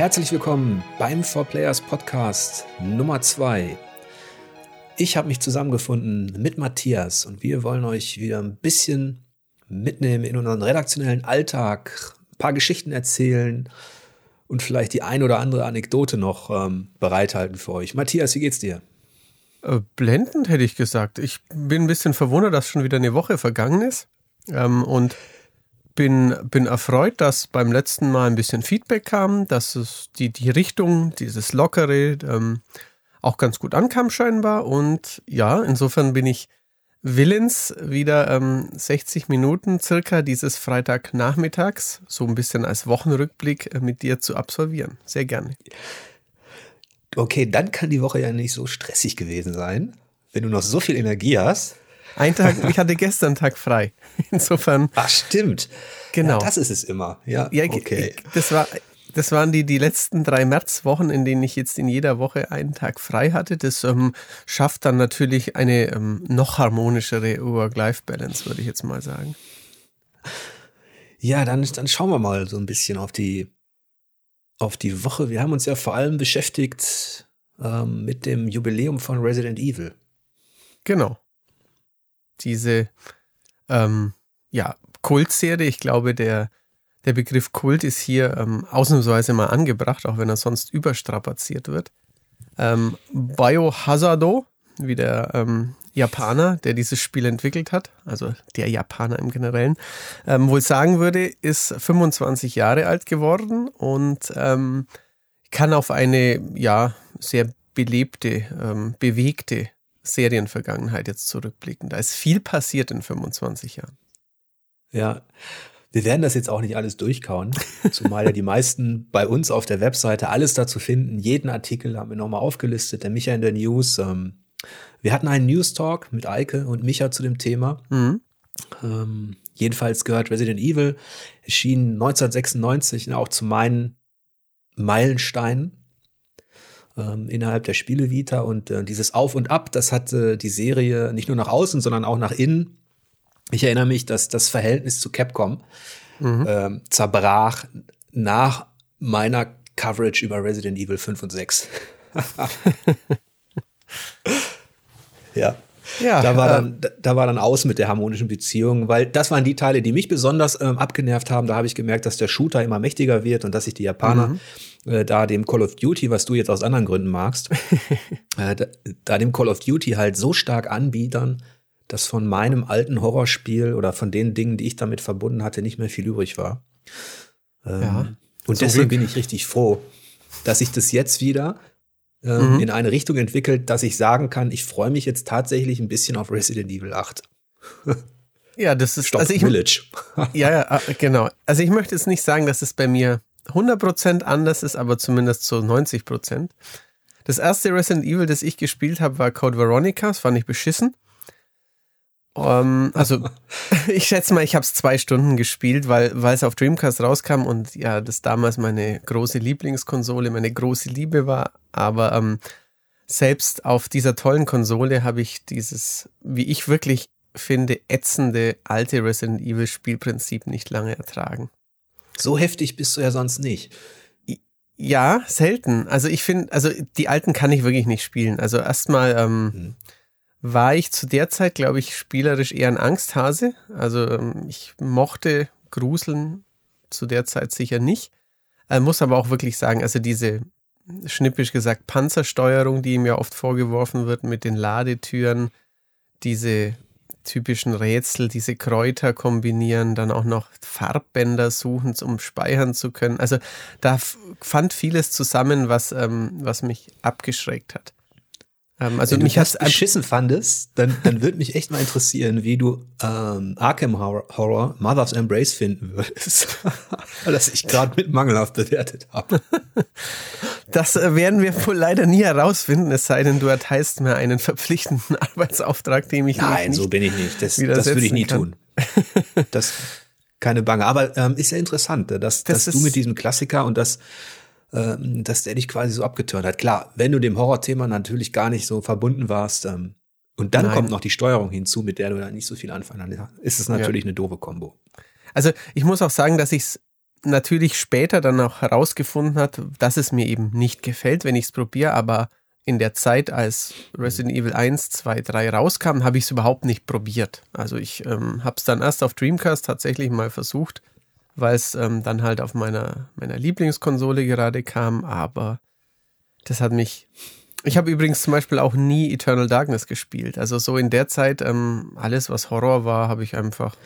Herzlich willkommen beim 4Players Podcast Nummer 2. Ich habe mich zusammengefunden mit Matthias und wir wollen euch wieder ein bisschen mitnehmen in unseren redaktionellen Alltag, ein paar Geschichten erzählen und vielleicht die ein oder andere Anekdote noch ähm, bereithalten für euch. Matthias, wie geht's dir? Äh, blendend hätte ich gesagt. Ich bin ein bisschen verwundert, dass schon wieder eine Woche vergangen ist. Ähm, und bin, bin erfreut, dass beim letzten Mal ein bisschen Feedback kam, dass es die, die Richtung, dieses Lockere, ähm, auch ganz gut ankam scheinbar. Und ja, insofern bin ich willens, wieder ähm, 60 Minuten circa dieses Freitagnachmittags, so ein bisschen als Wochenrückblick äh, mit dir zu absolvieren. Sehr gerne. Okay, dann kann die Woche ja nicht so stressig gewesen sein, wenn du noch so viel Energie hast. Ein Tag, ich hatte gestern Tag frei. Insofern. Ach, stimmt. Genau. Ja, das ist es immer. Ja, ja okay. Das war, das waren die, die letzten drei Märzwochen, in denen ich jetzt in jeder Woche einen Tag frei hatte. Das ähm, schafft dann natürlich eine ähm, noch harmonischere Work-Life-Balance, würde ich jetzt mal sagen. Ja, dann, dann schauen wir mal so ein bisschen auf die, auf die Woche. Wir haben uns ja vor allem beschäftigt ähm, mit dem Jubiläum von Resident Evil. Genau. Diese ähm, ja, Kultserie, ich glaube, der der Begriff Kult ist hier ähm, ausnahmsweise mal angebracht, auch wenn er sonst überstrapaziert wird. Ähm, Biohazardo, wie der ähm, Japaner, der dieses Spiel entwickelt hat, also der Japaner im Generellen, ähm, wohl sagen würde, ist 25 Jahre alt geworden und ähm, kann auf eine ja sehr belebte, ähm, bewegte Serienvergangenheit jetzt zurückblicken. Da ist viel passiert in 25 Jahren. Ja, wir werden das jetzt auch nicht alles durchkauen, zumal ja die meisten bei uns auf der Webseite alles dazu finden. Jeden Artikel haben wir nochmal aufgelistet, der Micha in der News. Ähm, wir hatten einen News Talk mit Eike und Micha zu dem Thema. Mhm. Ähm, jedenfalls gehört Resident Evil, erschien 1996 auch zu meinen Meilensteinen ähm, innerhalb der Spielevita und äh, dieses Auf und Ab, das hat äh, die Serie nicht nur nach außen, sondern auch nach innen ich erinnere mich, dass das Verhältnis zu Capcom mhm. ähm, zerbrach nach meiner Coverage über Resident Evil 5 und 6. ja. Ja, da war dann, äh, da war dann aus mit der harmonischen Beziehung, weil das waren die Teile, die mich besonders ähm, abgenervt haben. Da habe ich gemerkt, dass der Shooter immer mächtiger wird und dass sich die Japaner mhm. Äh, da dem Call of Duty, was du jetzt aus anderen Gründen magst, äh, da, da, dem Call of Duty halt so stark anbietern, dass von meinem alten Horrorspiel oder von den Dingen, die ich damit verbunden hatte, nicht mehr viel übrig war. Ähm, ja, und deswegen Glück. bin ich richtig froh, dass sich das jetzt wieder ähm, mhm. in eine Richtung entwickelt, dass ich sagen kann, ich freue mich jetzt tatsächlich ein bisschen auf Resident Evil 8. ja, das ist Stop also ich, Village. ja, ja, ah, genau. Also ich möchte jetzt nicht sagen, dass es bei mir 100% anders ist, aber zumindest zu 90%. Das erste Resident Evil, das ich gespielt habe, war Code Veronica. Das fand ich beschissen. Um, ähm, also ich schätze mal, ich habe es zwei Stunden gespielt, weil weil es auf Dreamcast rauskam und ja, das damals meine große Lieblingskonsole, meine große Liebe war. Aber ähm, selbst auf dieser tollen Konsole habe ich dieses, wie ich wirklich finde, ätzende alte Resident Evil Spielprinzip nicht lange ertragen. So heftig bist du ja sonst nicht. Ja, selten. Also ich finde, also die alten kann ich wirklich nicht spielen. Also erstmal ähm, hm war ich zu der Zeit, glaube ich, spielerisch eher ein Angsthase. Also ähm, ich mochte Gruseln zu der Zeit sicher nicht. Äh, muss aber auch wirklich sagen, also diese schnippisch gesagt Panzersteuerung, die ihm ja oft vorgeworfen wird mit den Ladetüren, diese typischen Rätsel, diese Kräuter kombinieren, dann auch noch Farbbänder suchen, um speichern zu können. Also da fand vieles zusammen, was, ähm, was mich abgeschreckt hat. Ähm, also Wenn mich du das beschissen fandest, dann, dann würde mich echt mal interessieren, wie du ähm, Arkham Horror, Horror Mother's Embrace finden würdest. Weil das ich gerade mit mangelhaft bewertet habe. Das äh, werden wir wohl leider nie herausfinden, es sei denn, du erteilst mir einen verpflichtenden Arbeitsauftrag, dem ich Nein, nicht so bin ich nicht. Das, das würde ich nie kann. tun. Das keine Bange. Aber ähm, ist ja interessant, dass, das dass du mit diesem Klassiker und das ähm, dass der dich quasi so abgeturnt hat. Klar, wenn du dem Horrorthema natürlich gar nicht so verbunden warst, ähm, und dann Nein. kommt noch die Steuerung hinzu, mit der du da nicht so viel anfangen kannst, ist es natürlich ja. eine doofe Kombo. Also ich muss auch sagen, dass ich es natürlich später dann auch herausgefunden hat, dass es mir eben nicht gefällt, wenn ich es probiere, aber in der Zeit, als Resident Evil 1, 2, 3 rauskam, habe ich es überhaupt nicht probiert. Also ich ähm, habe es dann erst auf Dreamcast tatsächlich mal versucht, weil es ähm, dann halt auf meiner, meiner Lieblingskonsole gerade kam, aber das hat mich. Ich habe übrigens zum Beispiel auch nie Eternal Darkness gespielt. Also so in der Zeit, ähm, alles was Horror war, habe ich einfach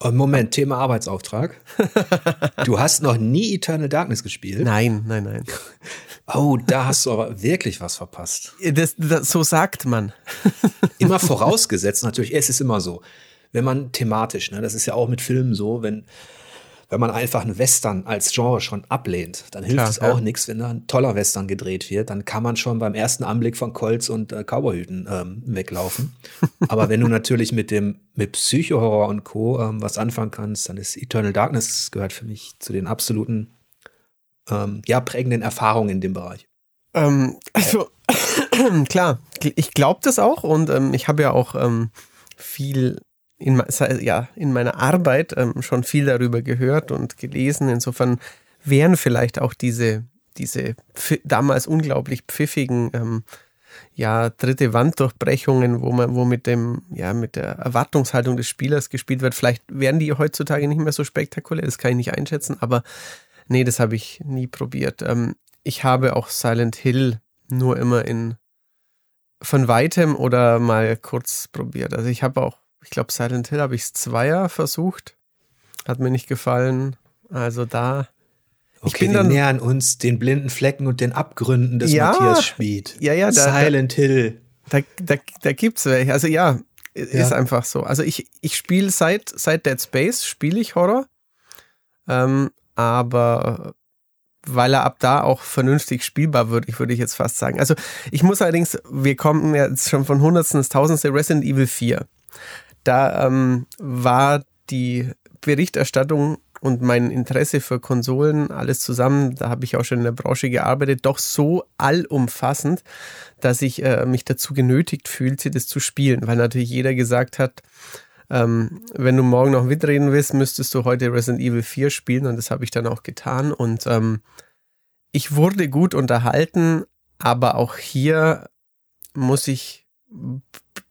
Oh, Moment, Thema Arbeitsauftrag. Du hast noch nie Eternal Darkness gespielt? Nein, nein, nein. Oh, da hast du aber wirklich was verpasst. Das, das, so sagt man. Immer vorausgesetzt, natürlich, es ist immer so. Wenn man thematisch, ne, das ist ja auch mit Filmen so, wenn wenn man einfach einen Western als Genre schon ablehnt, dann hilft Klar, es auch ja. nichts, wenn da ein toller Western gedreht wird. Dann kann man schon beim ersten Anblick von Colts und äh, Cowboyhüten ähm, weglaufen. Aber wenn du natürlich mit dem mit Psycho-Horror und Co. Ähm, was anfangen kannst, dann ist Eternal Darkness gehört für mich zu den absoluten ähm, ja prägenden Erfahrungen in dem Bereich. Ähm, also klar, ich glaube das auch und ähm, ich habe ja auch ähm, viel in, ja, in meiner Arbeit ähm, schon viel darüber gehört und gelesen. Insofern wären vielleicht auch diese, diese damals unglaublich pfiffigen ähm, ja, dritte Wanddurchbrechungen, wo man, wo mit dem, ja, mit der Erwartungshaltung des Spielers gespielt wird. Vielleicht wären die heutzutage nicht mehr so spektakulär, das kann ich nicht einschätzen, aber nee, das habe ich nie probiert. Ähm, ich habe auch Silent Hill nur immer in von weitem oder mal kurz probiert. Also ich habe auch ich glaube, Silent Hill habe ich es Zweier versucht. Hat mir nicht gefallen. Also da. Okay, ich bin dann, nähern uns den blinden Flecken und den Abgründen des ja, Matthias Schmid. Ja, ja, da, Silent Hill. Da, da, da gibt es welche. Also ja, ist ja. einfach so. Also ich, ich spiele seit, seit Dead Space, spiele ich Horror. Ähm, aber weil er ab da auch vernünftig spielbar wird, ich würde ich jetzt fast sagen. Also ich muss allerdings, wir kommen jetzt schon von Hundertsten ins Tausendste Resident Evil 4 da ähm, war die Berichterstattung und mein Interesse für Konsolen, alles zusammen, da habe ich auch schon in der Branche gearbeitet, doch so allumfassend, dass ich äh, mich dazu genötigt fühlte, das zu spielen, weil natürlich jeder gesagt hat, ähm, wenn du morgen noch mitreden willst, müsstest du heute Resident Evil 4 spielen. Und das habe ich dann auch getan. Und ähm, ich wurde gut unterhalten, aber auch hier muss ich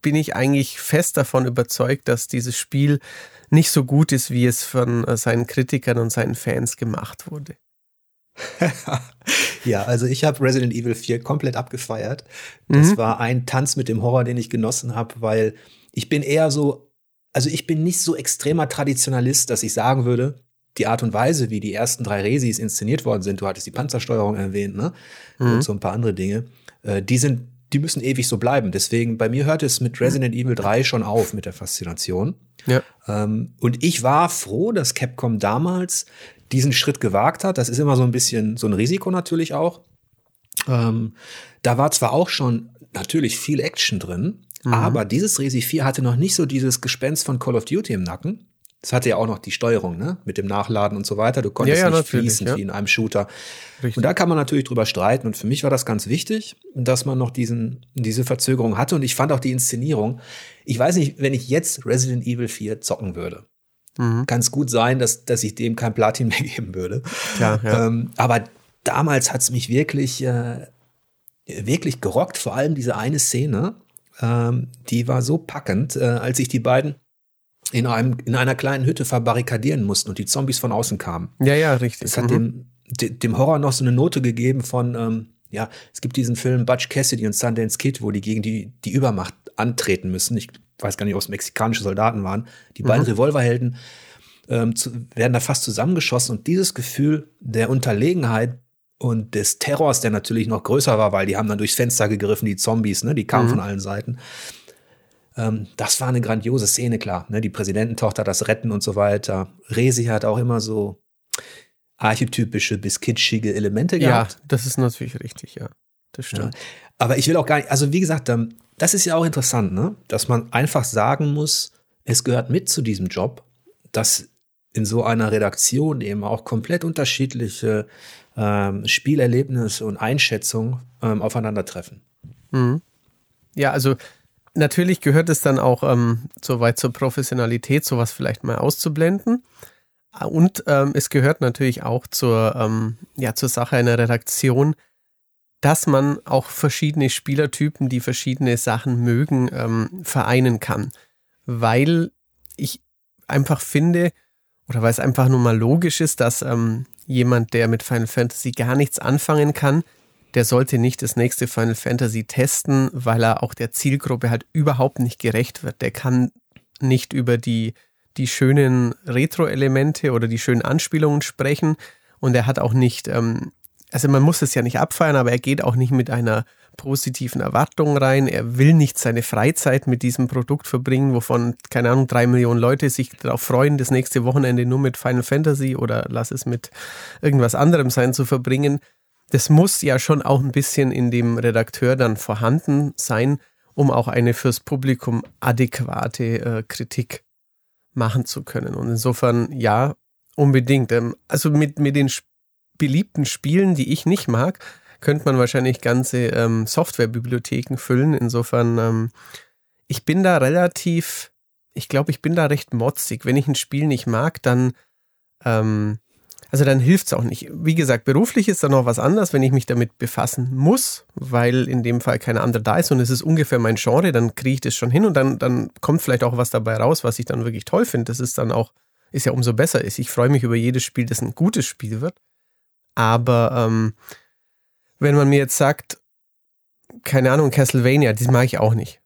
bin ich eigentlich fest davon überzeugt, dass dieses Spiel nicht so gut ist, wie es von äh, seinen Kritikern und seinen Fans gemacht wurde. ja, also ich habe Resident Evil 4 komplett abgefeiert. Das mhm. war ein Tanz mit dem Horror, den ich genossen habe, weil ich bin eher so, also ich bin nicht so extremer Traditionalist, dass ich sagen würde, die Art und Weise, wie die ersten drei Resis inszeniert worden sind, du hattest die Panzersteuerung erwähnt, ne? Mhm. Und so ein paar andere Dinge, äh, die sind die müssen ewig so bleiben. Deswegen, bei mir hört es mit Resident Evil 3 schon auf mit der Faszination. Ja. Ähm, und ich war froh, dass Capcom damals diesen Schritt gewagt hat. Das ist immer so ein bisschen so ein Risiko natürlich auch. Ähm, da war zwar auch schon natürlich viel Action drin, mhm. aber dieses Resi 4 hatte noch nicht so dieses Gespenst von Call of Duty im Nacken. Das hatte ja auch noch die Steuerung, ne? Mit dem Nachladen und so weiter. Du konntest ja, ja, nicht fließen ja. wie in einem Shooter. Richtig. Und da kann man natürlich drüber streiten. Und für mich war das ganz wichtig, dass man noch diesen, diese Verzögerung hatte. Und ich fand auch die Inszenierung. Ich weiß nicht, wenn ich jetzt Resident Evil 4 zocken würde. Mhm. Kann es gut sein, dass, dass ich dem kein Platin mehr geben würde. Ja, ja. Ähm, aber damals hat es mich wirklich, äh, wirklich gerockt. Vor allem diese eine Szene, ähm, die war so packend, äh, als ich die beiden in, einem, in einer kleinen Hütte verbarrikadieren mussten und die Zombies von außen kamen. Ja, ja, richtig. Das hat mhm. dem, dem Horror noch so eine Note gegeben von, ähm, ja, es gibt diesen Film Butch Cassidy und Sundance Kid, wo die gegen die, die Übermacht antreten müssen. Ich weiß gar nicht, ob es mexikanische Soldaten waren. Die beiden mhm. Revolverhelden ähm, zu, werden da fast zusammengeschossen und dieses Gefühl der Unterlegenheit und des Terrors, der natürlich noch größer war, weil die haben dann durchs Fenster gegriffen, die Zombies, ne, die kamen mhm. von allen Seiten. Ähm, das war eine grandiose Szene, klar. Ne? Die Präsidententochter, das Retten und so weiter. Resi hat auch immer so archetypische bis kitschige Elemente gehabt. Ja, das ist natürlich richtig, ja. Das stimmt. Ja. Aber ich will auch gar nicht, also wie gesagt, ähm, das ist ja auch interessant, ne? dass man einfach sagen muss, es gehört mit zu diesem Job, dass in so einer Redaktion eben auch komplett unterschiedliche ähm, Spielerlebnisse und Einschätzungen ähm, aufeinandertreffen. Mhm. Ja, also natürlich gehört es dann auch ähm, so weit zur Professionalität, sowas vielleicht mal auszublenden. Und ähm, es gehört natürlich auch zur, ähm, ja, zur Sache einer Redaktion, dass man auch verschiedene Spielertypen, die verschiedene Sachen mögen, ähm, vereinen kann. Weil ich einfach finde, oder weil es einfach nur mal logisch ist, dass ähm, jemand, der mit Final Fantasy gar nichts anfangen kann, der sollte nicht das nächste Final Fantasy testen, weil er auch der Zielgruppe halt überhaupt nicht gerecht wird. Der kann nicht über die, die schönen Retro-Elemente oder die schönen Anspielungen sprechen und er hat auch nicht ähm, also man muss es ja nicht abfeiern, aber er geht auch nicht mit einer positiven Erwartung rein. Er will nicht seine Freizeit mit diesem Produkt verbringen, wovon, keine Ahnung, drei Millionen Leute sich darauf freuen, das nächste Wochenende nur mit Final Fantasy oder lass es mit irgendwas anderem sein zu verbringen. Das muss ja schon auch ein bisschen in dem Redakteur dann vorhanden sein, um auch eine fürs Publikum adäquate äh, Kritik machen zu können. Und insofern, ja, unbedingt. Ähm, also mit, mit den beliebten Spielen, die ich nicht mag, könnte man wahrscheinlich ganze ähm, Softwarebibliotheken füllen. Insofern, ähm, ich bin da relativ, ich glaube, ich bin da recht motzig. Wenn ich ein Spiel nicht mag, dann, ähm, also dann hilft es auch nicht. Wie gesagt, beruflich ist da noch was anderes, wenn ich mich damit befassen muss, weil in dem Fall keine andere da ist und es ist ungefähr mein Genre, dann kriege ich das schon hin und dann, dann kommt vielleicht auch was dabei raus, was ich dann wirklich toll finde. Das ist dann auch, ist ja umso besser ist. Ich freue mich über jedes Spiel, das ein gutes Spiel wird. Aber ähm, wenn man mir jetzt sagt, keine Ahnung, Castlevania, das mag ich auch nicht.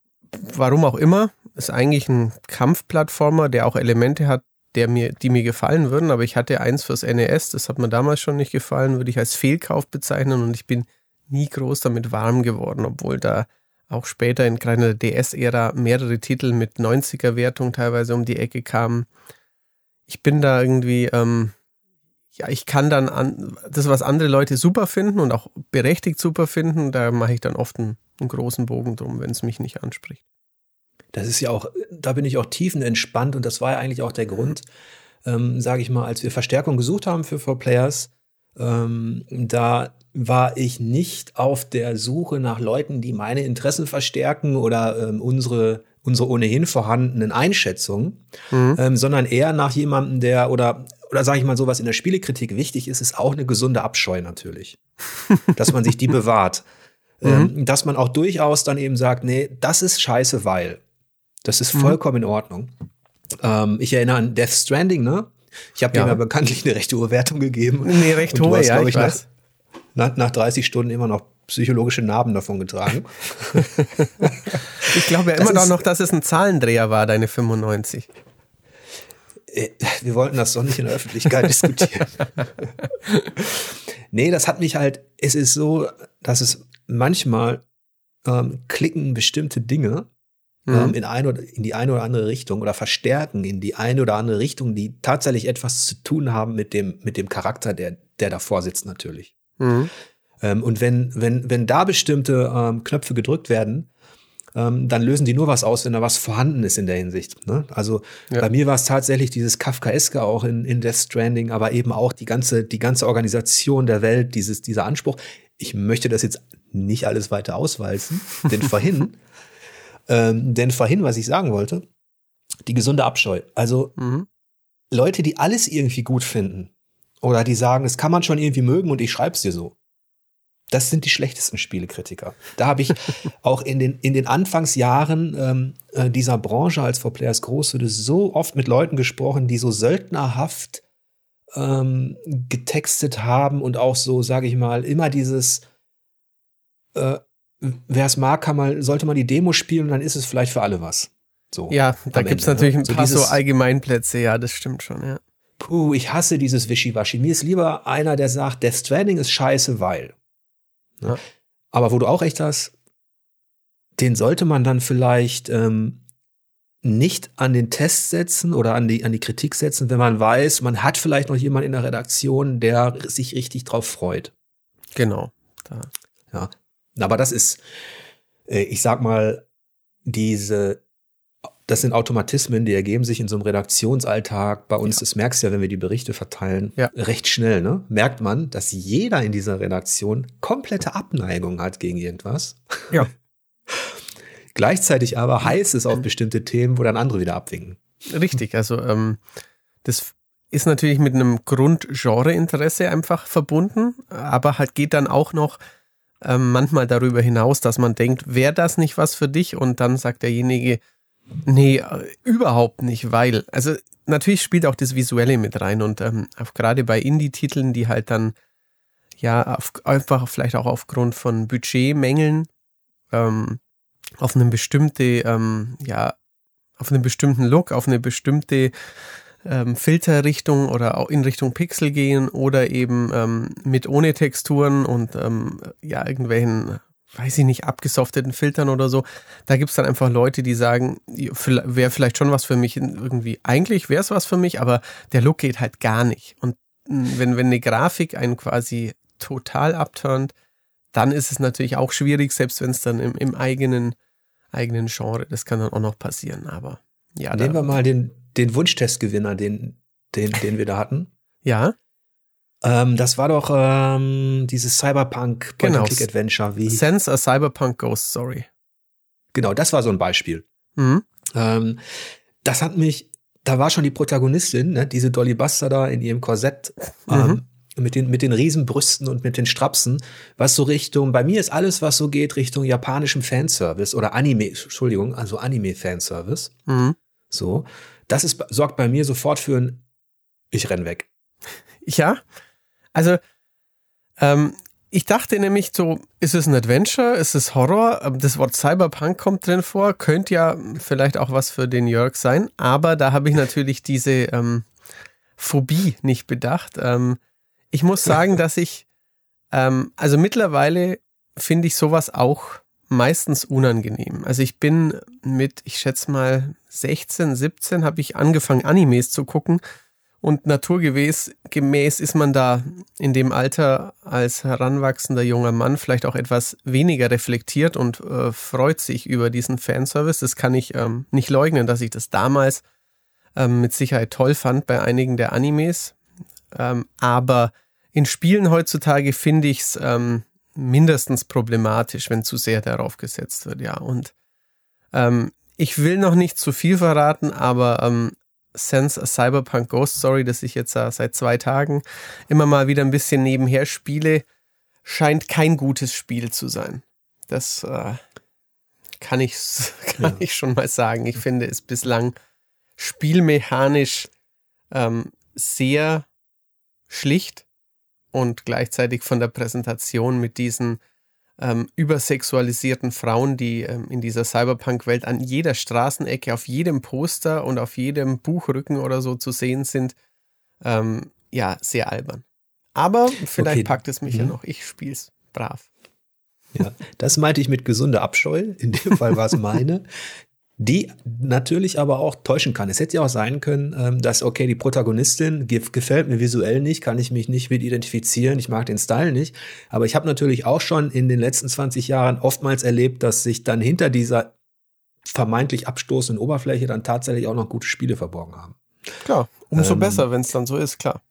Warum auch immer, ist eigentlich ein Kampfplattformer, der auch Elemente hat, der mir, die mir gefallen würden, aber ich hatte eins fürs NES, das hat mir damals schon nicht gefallen, würde ich als Fehlkauf bezeichnen und ich bin nie groß damit warm geworden, obwohl da auch später in gerade der DS-Ära mehrere Titel mit 90er-Wertung teilweise um die Ecke kamen. Ich bin da irgendwie, ähm, ja, ich kann dann an, das, was andere Leute super finden und auch berechtigt super finden, da mache ich dann oft einen, einen großen Bogen drum, wenn es mich nicht anspricht. Das ist ja auch, da bin ich auch tiefenentspannt und das war ja eigentlich auch der Grund, ähm, sage ich mal, als wir Verstärkung gesucht haben für Four Players, ähm, da war ich nicht auf der Suche nach Leuten, die meine Interessen verstärken oder ähm, unsere unsere ohnehin vorhandenen Einschätzungen, mhm. ähm, sondern eher nach jemandem, der oder oder sage ich mal so, was in der Spielekritik wichtig ist, ist auch eine gesunde Abscheu natürlich, dass man sich die bewahrt, ähm, mhm. dass man auch durchaus dann eben sagt, nee, das ist scheiße, weil das ist mhm. vollkommen in Ordnung. Ähm, ich erinnere an Death Stranding, ne? Ich habe ja. dem ja bekanntlich eine recht hohe Wertung gegeben. Nee, recht hohe, hast, ja, ich, ich weiß. Nach, nach 30 Stunden immer noch psychologische Narben davon getragen. ich glaube ja immer das noch, dass es ein Zahlendreher war, deine 95. Äh, wir wollten das doch nicht in der Öffentlichkeit diskutieren. nee, das hat mich halt, es ist so, dass es manchmal ähm, klicken bestimmte Dinge mhm. ähm, in, eine oder, in die eine oder andere Richtung oder verstärken in die eine oder andere Richtung, die tatsächlich etwas zu tun haben mit dem, mit dem Charakter, der, der davor sitzt natürlich. Mhm. Ähm, und wenn, wenn, wenn da bestimmte ähm, Knöpfe gedrückt werden, ähm, dann lösen die nur was aus, wenn da was vorhanden ist in der Hinsicht. Ne? Also ja. bei mir war es tatsächlich dieses Kafkaeske auch in, in Death Stranding, aber eben auch die ganze, die ganze Organisation der Welt, dieses, dieser Anspruch. Ich möchte das jetzt nicht alles weiter auswalzen, denn vorhin, ähm, denn vorhin, was ich sagen wollte, die gesunde Abscheu. Also mhm. Leute, die alles irgendwie gut finden oder die sagen, es kann man schon irgendwie mögen und ich schreib's dir so das sind die schlechtesten Spielekritiker. Da habe ich auch in den, in den Anfangsjahren ähm, äh, dieser Branche als For Players Großhütte so oft mit Leuten gesprochen, die so söldnerhaft ähm, getextet haben und auch so, sage ich mal, immer dieses äh, wer es mag, kann mal, sollte man die Demo spielen und dann ist es vielleicht für alle was. So, ja, da gibt es ne? natürlich ein so paar so Allgemeinplätze, ja, das stimmt schon, ja. Puh, ich hasse dieses Wischiwaschi. Mir ist lieber einer, der sagt, Death Stranding ist scheiße, weil. Ja. Aber wo du auch recht hast, den sollte man dann vielleicht ähm, nicht an den Test setzen oder an die, an die Kritik setzen, wenn man weiß, man hat vielleicht noch jemanden in der Redaktion, der sich richtig drauf freut. Genau. Da. Ja. Aber das ist, äh, ich sag mal, diese das sind Automatismen, die ergeben sich in so einem Redaktionsalltag. Bei uns, ja. das merkst du ja, wenn wir die Berichte verteilen, ja. recht schnell, ne? Merkt man, dass jeder in dieser Redaktion komplette Abneigung hat gegen irgendwas. Ja. Gleichzeitig aber heißt es auf bestimmte Themen, wo dann andere wieder abwinken. Richtig, also ähm, das ist natürlich mit einem Grundgenreinteresse einfach verbunden, aber halt geht dann auch noch ähm, manchmal darüber hinaus, dass man denkt, wäre das nicht was für dich? Und dann sagt derjenige, nee, äh, überhaupt nicht, weil, also natürlich spielt auch das Visuelle mit rein und ähm, gerade bei Indie-Titeln, die halt dann ja auf, einfach vielleicht auch aufgrund von Budgetmängeln ähm, auf eine bestimmte, ähm, ja, auf einen bestimmten Look, auf eine bestimmte ähm, Filterrichtung oder auch in Richtung Pixel gehen oder eben ähm, mit ohne Texturen und ähm, ja, irgendwelchen, weiß ich nicht, abgesofteten Filtern oder so. Da gibt's dann einfach Leute, die sagen, wäre vielleicht schon was für mich irgendwie, eigentlich wäre es was für mich, aber der Look geht halt gar nicht. Und hm, wenn, wenn eine Grafik einen quasi total abturnt, dann ist es natürlich auch schwierig, selbst wenn es dann im, im eigenen, eigenen Genre, das kann dann auch noch passieren, aber ja. Nehmen wir mal den, den Wunschtestgewinner, den, den, den wir da hatten. Ja. Ähm, das war doch ähm, dieses Cyberpunk Point genau. Click Adventure wie Sense a Cyberpunk Ghost Story. Genau, das war so ein Beispiel. Mhm. Ähm, das hat mich, da war schon die Protagonistin, ne, diese Dolly Buster da in ihrem Korsett mhm. ähm, mit den mit den Riesenbrüsten und mit den Strapsen, was so Richtung, bei mir ist alles, was so geht Richtung japanischem Fanservice oder Anime, Entschuldigung, also Anime Fanservice. Mhm. So, das ist, sorgt bei mir sofort für ein, ich renn weg. Ja, also ähm, ich dachte nämlich so, ist es ein Adventure, ist es Horror? Ähm, das Wort Cyberpunk kommt drin vor, könnte ja vielleicht auch was für den Jörg sein, aber da habe ich natürlich diese ähm, Phobie nicht bedacht. Ähm, ich muss sagen, dass ich, ähm, also mittlerweile finde ich sowas auch meistens unangenehm. Also ich bin mit, ich schätze mal 16, 17 habe ich angefangen Animes zu gucken und naturgemäß gemäß ist man da in dem Alter als heranwachsender junger Mann vielleicht auch etwas weniger reflektiert und äh, freut sich über diesen Fanservice. Das kann ich ähm, nicht leugnen, dass ich das damals ähm, mit Sicherheit toll fand bei einigen der Animes. Ähm, aber in Spielen heutzutage finde ich es ähm, mindestens problematisch, wenn zu sehr darauf gesetzt wird, ja. Und ähm, ich will noch nicht zu viel verraten, aber ähm, Sense Cyberpunk Ghost Story, das ich jetzt äh, seit zwei Tagen immer mal wieder ein bisschen nebenher spiele, scheint kein gutes Spiel zu sein. Das äh, kann, ich, kann ja. ich schon mal sagen. Ich finde es bislang spielmechanisch ähm, sehr schlicht und gleichzeitig von der Präsentation mit diesen ähm, übersexualisierten Frauen, die ähm, in dieser Cyberpunk-Welt an jeder Straßenecke, auf jedem Poster und auf jedem Buchrücken oder so zu sehen sind, ähm, ja, sehr albern. Aber vielleicht okay. packt es mich mhm. ja noch. Ich spiel's brav. Ja, das meinte ich mit gesunder Abscheu. In dem Fall war es meine die natürlich aber auch täuschen kann. Es hätte ja auch sein können, ähm, dass, okay, die Protagonistin gefällt mir visuell nicht, kann ich mich nicht mit identifizieren, ich mag den Style nicht. Aber ich habe natürlich auch schon in den letzten 20 Jahren oftmals erlebt, dass sich dann hinter dieser vermeintlich abstoßenden Oberfläche dann tatsächlich auch noch gute Spiele verborgen haben. Klar, umso ähm, besser, wenn es dann so ist, klar.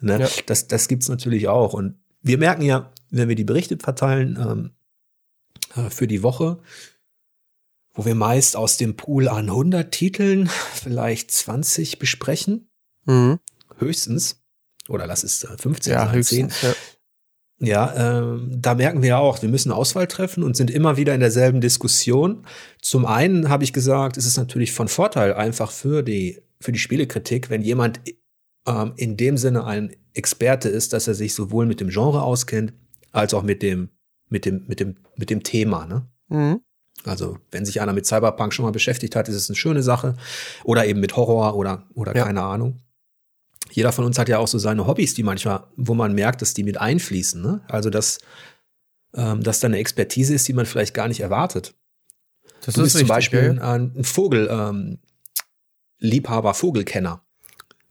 Ne, ja. Das, das gibt's natürlich auch. Und wir merken ja, wenn wir die Berichte verteilen ähm, äh, für die Woche, wo wir meist aus dem Pool an 100 Titeln vielleicht 20 besprechen. Mhm. Höchstens. Oder lass es 15 ja, sein, höchstens, 10. Ja. Ja, ähm, da merken wir ja auch, wir müssen Auswahl treffen und sind immer wieder in derselben Diskussion. Zum einen habe ich gesagt, es ist natürlich von Vorteil einfach für die, für die Spielekritik, wenn jemand ähm, in dem Sinne ein Experte ist, dass er sich sowohl mit dem Genre auskennt, als auch mit dem, mit dem, mit dem, mit dem Thema, ne? Mhm. Also, wenn sich einer mit Cyberpunk schon mal beschäftigt hat, ist es eine schöne Sache. Oder eben mit Horror oder, oder ja. keine Ahnung. Jeder von uns hat ja auch so seine Hobbys, die manchmal, wo man merkt, dass die mit einfließen. Ne? Also, dass, ähm, dass da eine Expertise ist, die man vielleicht gar nicht erwartet. Das du bist richtig, zum Beispiel ja. ein Vogel, ähm, Liebhaber, Vogelkenner.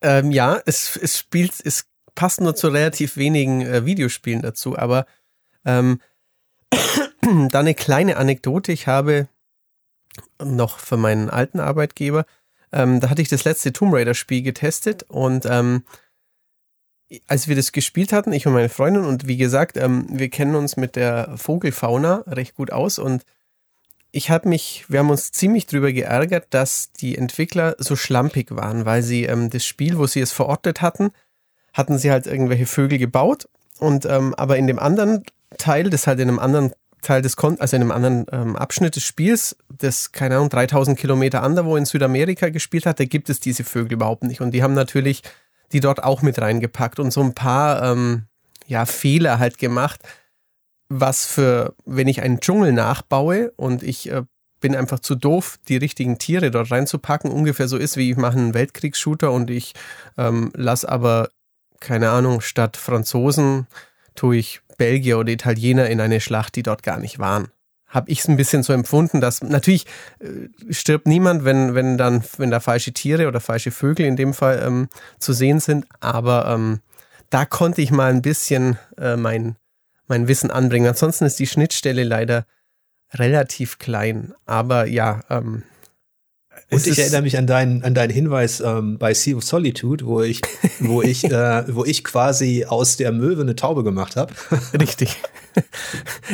Ähm, ja, es, es spielt, es passt nur zu relativ wenigen äh, Videospielen dazu, aber ähm, da eine kleine Anekdote. Ich habe noch für meinen alten Arbeitgeber, ähm, da hatte ich das letzte Tomb Raider Spiel getestet und ähm, als wir das gespielt hatten, ich und meine Freundin, und wie gesagt, ähm, wir kennen uns mit der Vogelfauna recht gut aus und ich habe mich, wir haben uns ziemlich drüber geärgert, dass die Entwickler so schlampig waren, weil sie ähm, das Spiel, wo sie es verortet hatten, hatten sie halt irgendwelche Vögel gebaut und ähm, aber in dem anderen Teil, das halt in einem anderen Teil des Kon also in einem anderen ähm, Abschnitt des Spiels, das keine Ahnung 3000 Kilometer anderwo in Südamerika gespielt hat, da gibt es diese Vögel überhaupt nicht. Und die haben natürlich die dort auch mit reingepackt und so ein paar ähm, ja Fehler halt gemacht was für, wenn ich einen Dschungel nachbaue und ich äh, bin einfach zu doof, die richtigen Tiere dort reinzupacken, ungefähr so ist, wie ich mache einen Weltkriegsshooter und ich ähm, lasse aber, keine Ahnung, statt Franzosen tue ich Belgier oder Italiener in eine Schlacht, die dort gar nicht waren. Habe ich es ein bisschen so empfunden, dass natürlich äh, stirbt niemand, wenn, wenn dann, wenn da falsche Tiere oder falsche Vögel in dem Fall ähm, zu sehen sind, aber ähm, da konnte ich mal ein bisschen äh, mein mein Wissen anbringen. Ansonsten ist die Schnittstelle leider relativ klein. Aber ja, ähm, und ich erinnere mich an deinen, an deinen Hinweis ähm, bei Sea of Solitude, wo ich, wo ich, äh, wo ich quasi aus der Möwe eine Taube gemacht habe. Richtig.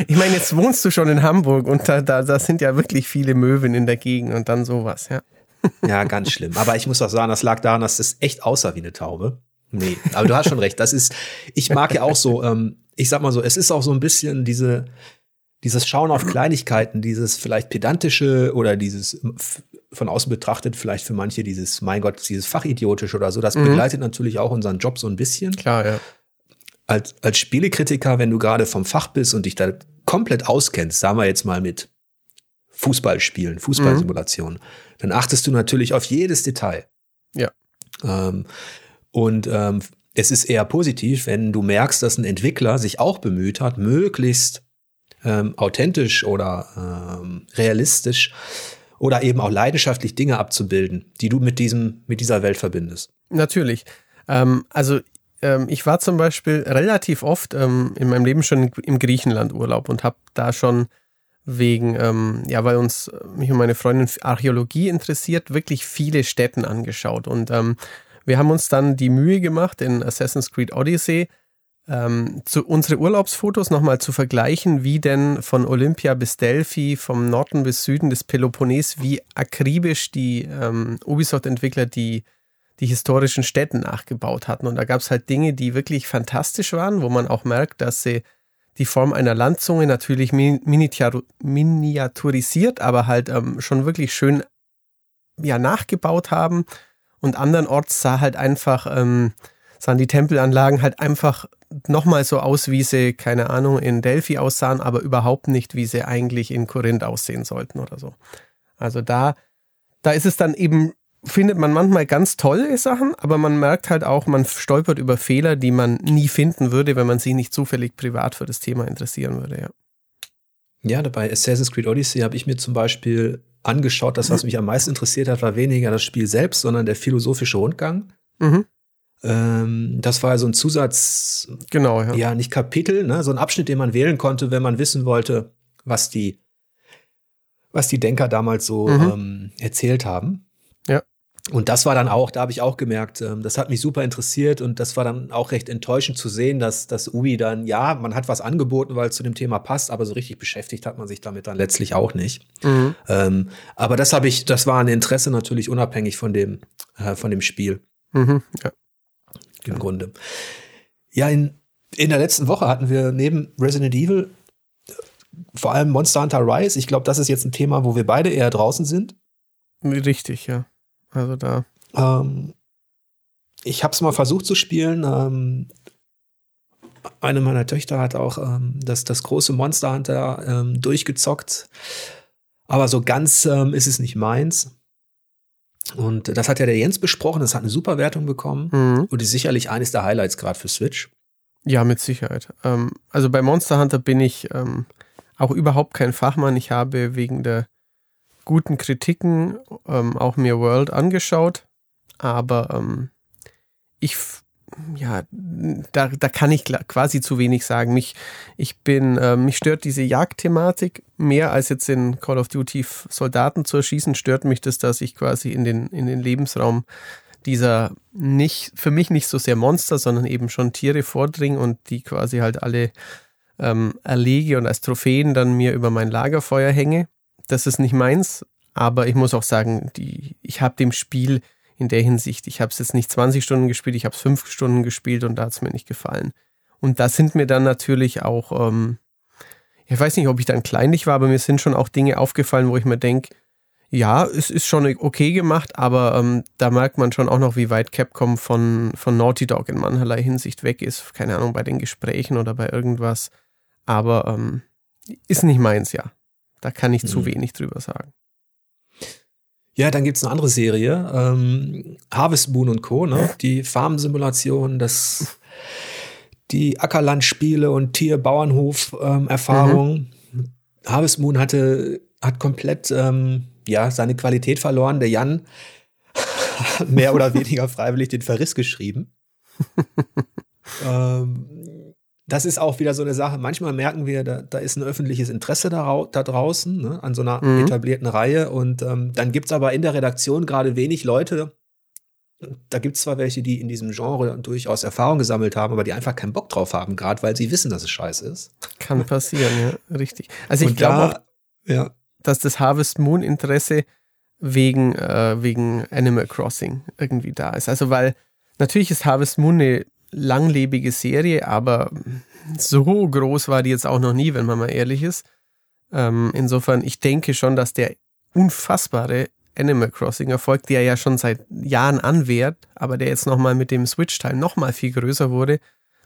Ich meine, jetzt wohnst du schon in Hamburg und da, da, da sind ja wirklich viele Möwen in der Gegend und dann sowas, ja. Ja, ganz schlimm. Aber ich muss auch sagen, das lag daran, dass es echt aussah wie eine Taube. Nee, aber du hast schon recht. Das ist, ich mag ja auch so, ähm, ich sag mal so, es ist auch so ein bisschen diese, dieses Schauen auf Kleinigkeiten, dieses vielleicht pedantische oder dieses von außen betrachtet vielleicht für manche dieses, mein Gott, dieses fachidiotische oder so, das mhm. begleitet natürlich auch unseren Job so ein bisschen. Klar, ja. Als, als Spielekritiker, wenn du gerade vom Fach bist und dich da komplett auskennst, sagen wir jetzt mal mit Fußballspielen, Fußballsimulationen, mhm. dann achtest du natürlich auf jedes Detail. Ja. Ähm, und ähm, es ist eher positiv, wenn du merkst, dass ein Entwickler sich auch bemüht hat, möglichst ähm, authentisch oder ähm, realistisch oder eben auch leidenschaftlich Dinge abzubilden, die du mit diesem, mit dieser Welt verbindest. Natürlich. Ähm, also ähm, ich war zum Beispiel relativ oft ähm, in meinem Leben schon im Griechenland Urlaub und habe da schon wegen, ähm, ja, weil uns mich und meine Freundin Archäologie interessiert, wirklich viele Städten angeschaut und ähm, wir haben uns dann die Mühe gemacht, in Assassin's Creed Odyssey ähm, zu, unsere Urlaubsfotos nochmal zu vergleichen, wie denn von Olympia bis Delphi, vom Norden bis Süden des Peloponnes, wie akribisch die ähm, Ubisoft-Entwickler die, die historischen Städten nachgebaut hatten. Und da gab es halt Dinge, die wirklich fantastisch waren, wo man auch merkt, dass sie die Form einer Landzunge natürlich miniaturisiert, aber halt ähm, schon wirklich schön ja, nachgebaut haben und andernorts sah halt einfach, ähm, sahen die Tempelanlagen halt einfach nochmal so aus, wie sie, keine Ahnung, in Delphi aussahen, aber überhaupt nicht, wie sie eigentlich in Korinth aussehen sollten oder so. Also da, da ist es dann eben, findet man manchmal ganz tolle Sachen, aber man merkt halt auch, man stolpert über Fehler, die man nie finden würde, wenn man sich nicht zufällig privat für das Thema interessieren würde, ja. Ja, bei Assassin's Creed Odyssey habe ich mir zum Beispiel angeschaut. Das, was mich am meisten interessiert hat, war weniger das Spiel selbst, sondern der philosophische Rundgang. Mhm. Ähm, das war so ein Zusatz, genau, ja. ja, nicht Kapitel, ne, so ein Abschnitt, den man wählen konnte, wenn man wissen wollte, was die, was die Denker damals so mhm. ähm, erzählt haben. Und das war dann auch, da habe ich auch gemerkt, ähm, das hat mich super interessiert und das war dann auch recht enttäuschend zu sehen, dass das Ubi dann, ja, man hat was angeboten, weil es zu dem Thema passt, aber so richtig beschäftigt hat man sich damit dann letztlich auch nicht. Mhm. Ähm, aber das habe ich, das war ein Interesse natürlich unabhängig von dem, äh, von dem Spiel. Mhm, ja. Im ja. Grunde. Ja, in, in der letzten Woche hatten wir neben Resident Evil vor allem Monster Hunter Rise. Ich glaube, das ist jetzt ein Thema, wo wir beide eher draußen sind. Richtig, ja. Also da. Ähm, ich habe es mal versucht zu spielen. Ähm, eine meiner Töchter hat auch ähm, das, das große Monster Hunter ähm, durchgezockt. Aber so ganz ähm, ist es nicht meins. Und das hat ja der Jens besprochen. Das hat eine super Wertung bekommen mhm. und ist sicherlich eines der Highlights gerade für Switch. Ja, mit Sicherheit. Ähm, also bei Monster Hunter bin ich ähm, auch überhaupt kein Fachmann. Ich habe wegen der guten Kritiken ähm, auch mir World angeschaut, aber ähm, ich ja, da, da kann ich quasi zu wenig sagen. Mich, ich bin, äh, mich stört diese Jagdthematik mehr als jetzt in Call of Duty Soldaten zu erschießen, stört mich das, dass ich quasi in den, in den Lebensraum dieser nicht, für mich nicht so sehr Monster, sondern eben schon Tiere vordringen und die quasi halt alle ähm, erlege und als Trophäen dann mir über mein Lagerfeuer hänge das ist nicht meins, aber ich muss auch sagen, die, ich habe dem Spiel in der Hinsicht, ich habe es jetzt nicht 20 Stunden gespielt, ich habe es 5 Stunden gespielt und da hat es mir nicht gefallen. Und da sind mir dann natürlich auch, ähm, ich weiß nicht, ob ich dann kleinlich war, aber mir sind schon auch Dinge aufgefallen, wo ich mir denke, ja, es ist schon okay gemacht, aber ähm, da merkt man schon auch noch, wie weit Capcom von, von Naughty Dog in mancherlei Hinsicht weg ist. Keine Ahnung, bei den Gesprächen oder bei irgendwas. Aber ähm, ist nicht meins, ja. Da kann ich mhm. zu wenig drüber sagen. Ja, dann gibt's eine andere Serie, ähm, Harvest Moon und Co., ne? die Farmsimulation, das, die Ackerlandspiele und Tier-Bauernhof-Erfahrung. Ähm, Harvest Moon hatte, hat komplett ähm, ja, seine Qualität verloren. Der Jan mehr oder weniger freiwillig den Verriss geschrieben. ähm, das ist auch wieder so eine Sache. Manchmal merken wir, da, da ist ein öffentliches Interesse da, da draußen, ne, an so einer mhm. etablierten Reihe. Und ähm, dann es aber in der Redaktion gerade wenig Leute. Da gibt es zwar welche, die in diesem Genre durchaus Erfahrung gesammelt haben, aber die einfach keinen Bock drauf haben, gerade weil sie wissen, dass es scheiße ist. Kann passieren, ja, richtig. Also ich glaube, ja dass das Harvest Moon Interesse wegen, äh, wegen Animal Crossing irgendwie da ist. Also, weil natürlich ist Harvest Moon eine langlebige Serie, aber so groß war die jetzt auch noch nie, wenn man mal ehrlich ist. Ähm, insofern, ich denke schon, dass der unfassbare Animal Crossing Erfolg, der ja schon seit Jahren anwehrt, aber der jetzt nochmal mit dem Switch-Teil nochmal viel größer wurde,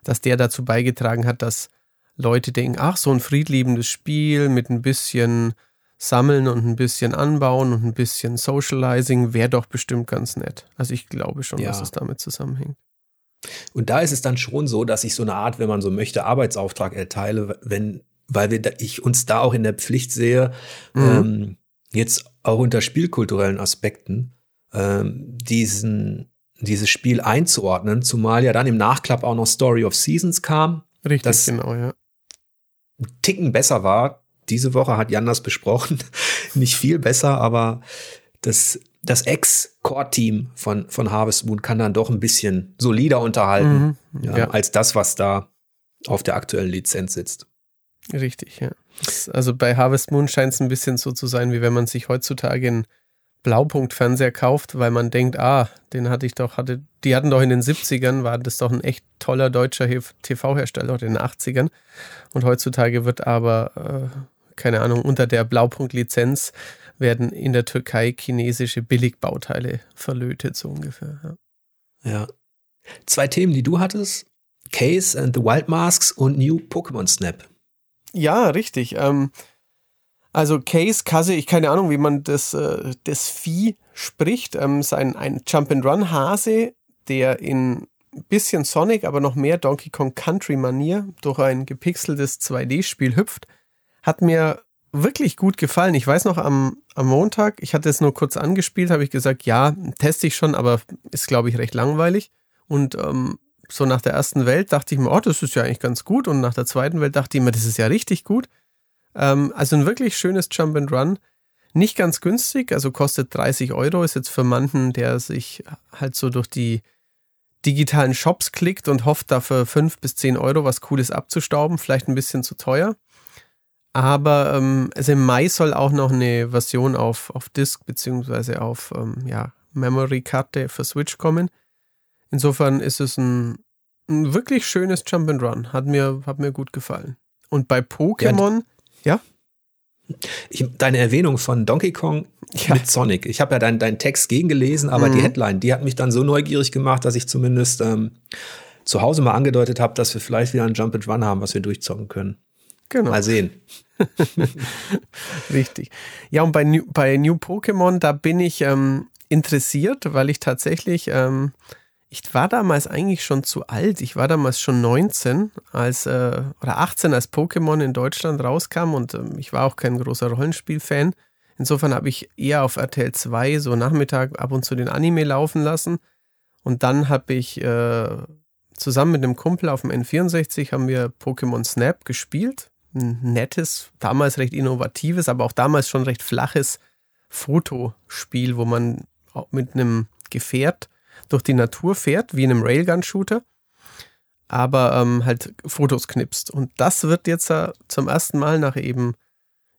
dass der dazu beigetragen hat, dass Leute denken, ach, so ein friedliebendes Spiel mit ein bisschen sammeln und ein bisschen anbauen und ein bisschen Socializing wäre doch bestimmt ganz nett. Also ich glaube schon, ja. dass es damit zusammenhängt. Und da ist es dann schon so, dass ich so eine Art, wenn man so möchte, Arbeitsauftrag erteile, wenn, weil wir da, ich uns da auch in der Pflicht sehe, mhm. ähm, jetzt auch unter spielkulturellen Aspekten, ähm, diesen, dieses Spiel einzuordnen, zumal ja dann im Nachklapp auch noch Story of Seasons kam. Richtig, das genau, ja. Ticken besser war, diese Woche hat Jan das besprochen. Nicht viel besser, aber das, das Ex-Core-Team von, von Harvest Moon kann dann doch ein bisschen solider unterhalten, mhm, ja, ja. als das, was da auf der aktuellen Lizenz sitzt. Richtig, ja. Also bei Harvest Moon scheint es ein bisschen so zu sein, wie wenn man sich heutzutage einen Blaupunkt-Fernseher kauft, weil man denkt, ah, den hatte ich doch, hatte, die hatten doch in den 70ern, war das doch ein echt toller deutscher TV-Hersteller oder in den 80ern. Und heutzutage wird aber äh, keine Ahnung, unter der Blaupunkt-Lizenz werden in der Türkei chinesische Billigbauteile verlötet, so ungefähr. Ja. ja. Zwei Themen, die du hattest: Case and the Wild Masks und New Pokémon Snap. Ja, richtig. Ähm, also Case, Kasse, ich keine Ahnung, wie man das, äh, das Vieh spricht. Ähm, ist ein, ein Jump-and-Run-Hase, der in ein bisschen Sonic, aber noch mehr Donkey Kong Country-Manier durch ein gepixeltes 2D-Spiel hüpft. Hat mir wirklich gut gefallen. Ich weiß noch am, am Montag, ich hatte es nur kurz angespielt, habe ich gesagt, ja, teste ich schon, aber ist, glaube ich, recht langweilig. Und ähm, so nach der ersten Welt dachte ich mir, oh, das ist ja eigentlich ganz gut. Und nach der zweiten Welt dachte ich mir, das ist ja richtig gut. Ähm, also ein wirklich schönes Jump and Run. Nicht ganz günstig, also kostet 30 Euro, ist jetzt für manchen, der sich halt so durch die digitalen Shops klickt und hofft, dafür 5 bis 10 Euro was Cooles abzustauben, vielleicht ein bisschen zu teuer. Aber ähm, also im Mai soll auch noch eine Version auf, auf Disk beziehungsweise auf ähm, ja, Memory-Karte für Switch kommen. Insofern ist es ein, ein wirklich schönes Jump'n'Run. Hat mir, hat mir gut gefallen. Und bei Pokémon, ja? Ich, deine Erwähnung von Donkey Kong ja. mit Sonic. Ich habe ja deinen dein Text gegengelesen, aber mhm. die Headline, die hat mich dann so neugierig gemacht, dass ich zumindest ähm, zu Hause mal angedeutet habe, dass wir vielleicht wieder ein Jump and Run haben, was wir durchzocken können. Genau. Mal sehen. Richtig. Ja, und bei New, bei New Pokémon, da bin ich ähm, interessiert, weil ich tatsächlich, ähm, ich war damals eigentlich schon zu alt. Ich war damals schon 19 als, äh, oder 18, als Pokémon in Deutschland rauskam und ähm, ich war auch kein großer Rollenspiel-Fan. Insofern habe ich eher auf RTL 2 so Nachmittag ab und zu den Anime laufen lassen. Und dann habe ich äh, zusammen mit einem Kumpel auf dem N64 haben wir Pokémon Snap gespielt nettes, damals recht innovatives, aber auch damals schon recht flaches Fotospiel, wo man mit einem Gefährt durch die Natur fährt, wie in einem Railgun-Shooter, aber ähm, halt Fotos knipst. Und das wird jetzt äh, zum ersten Mal nach eben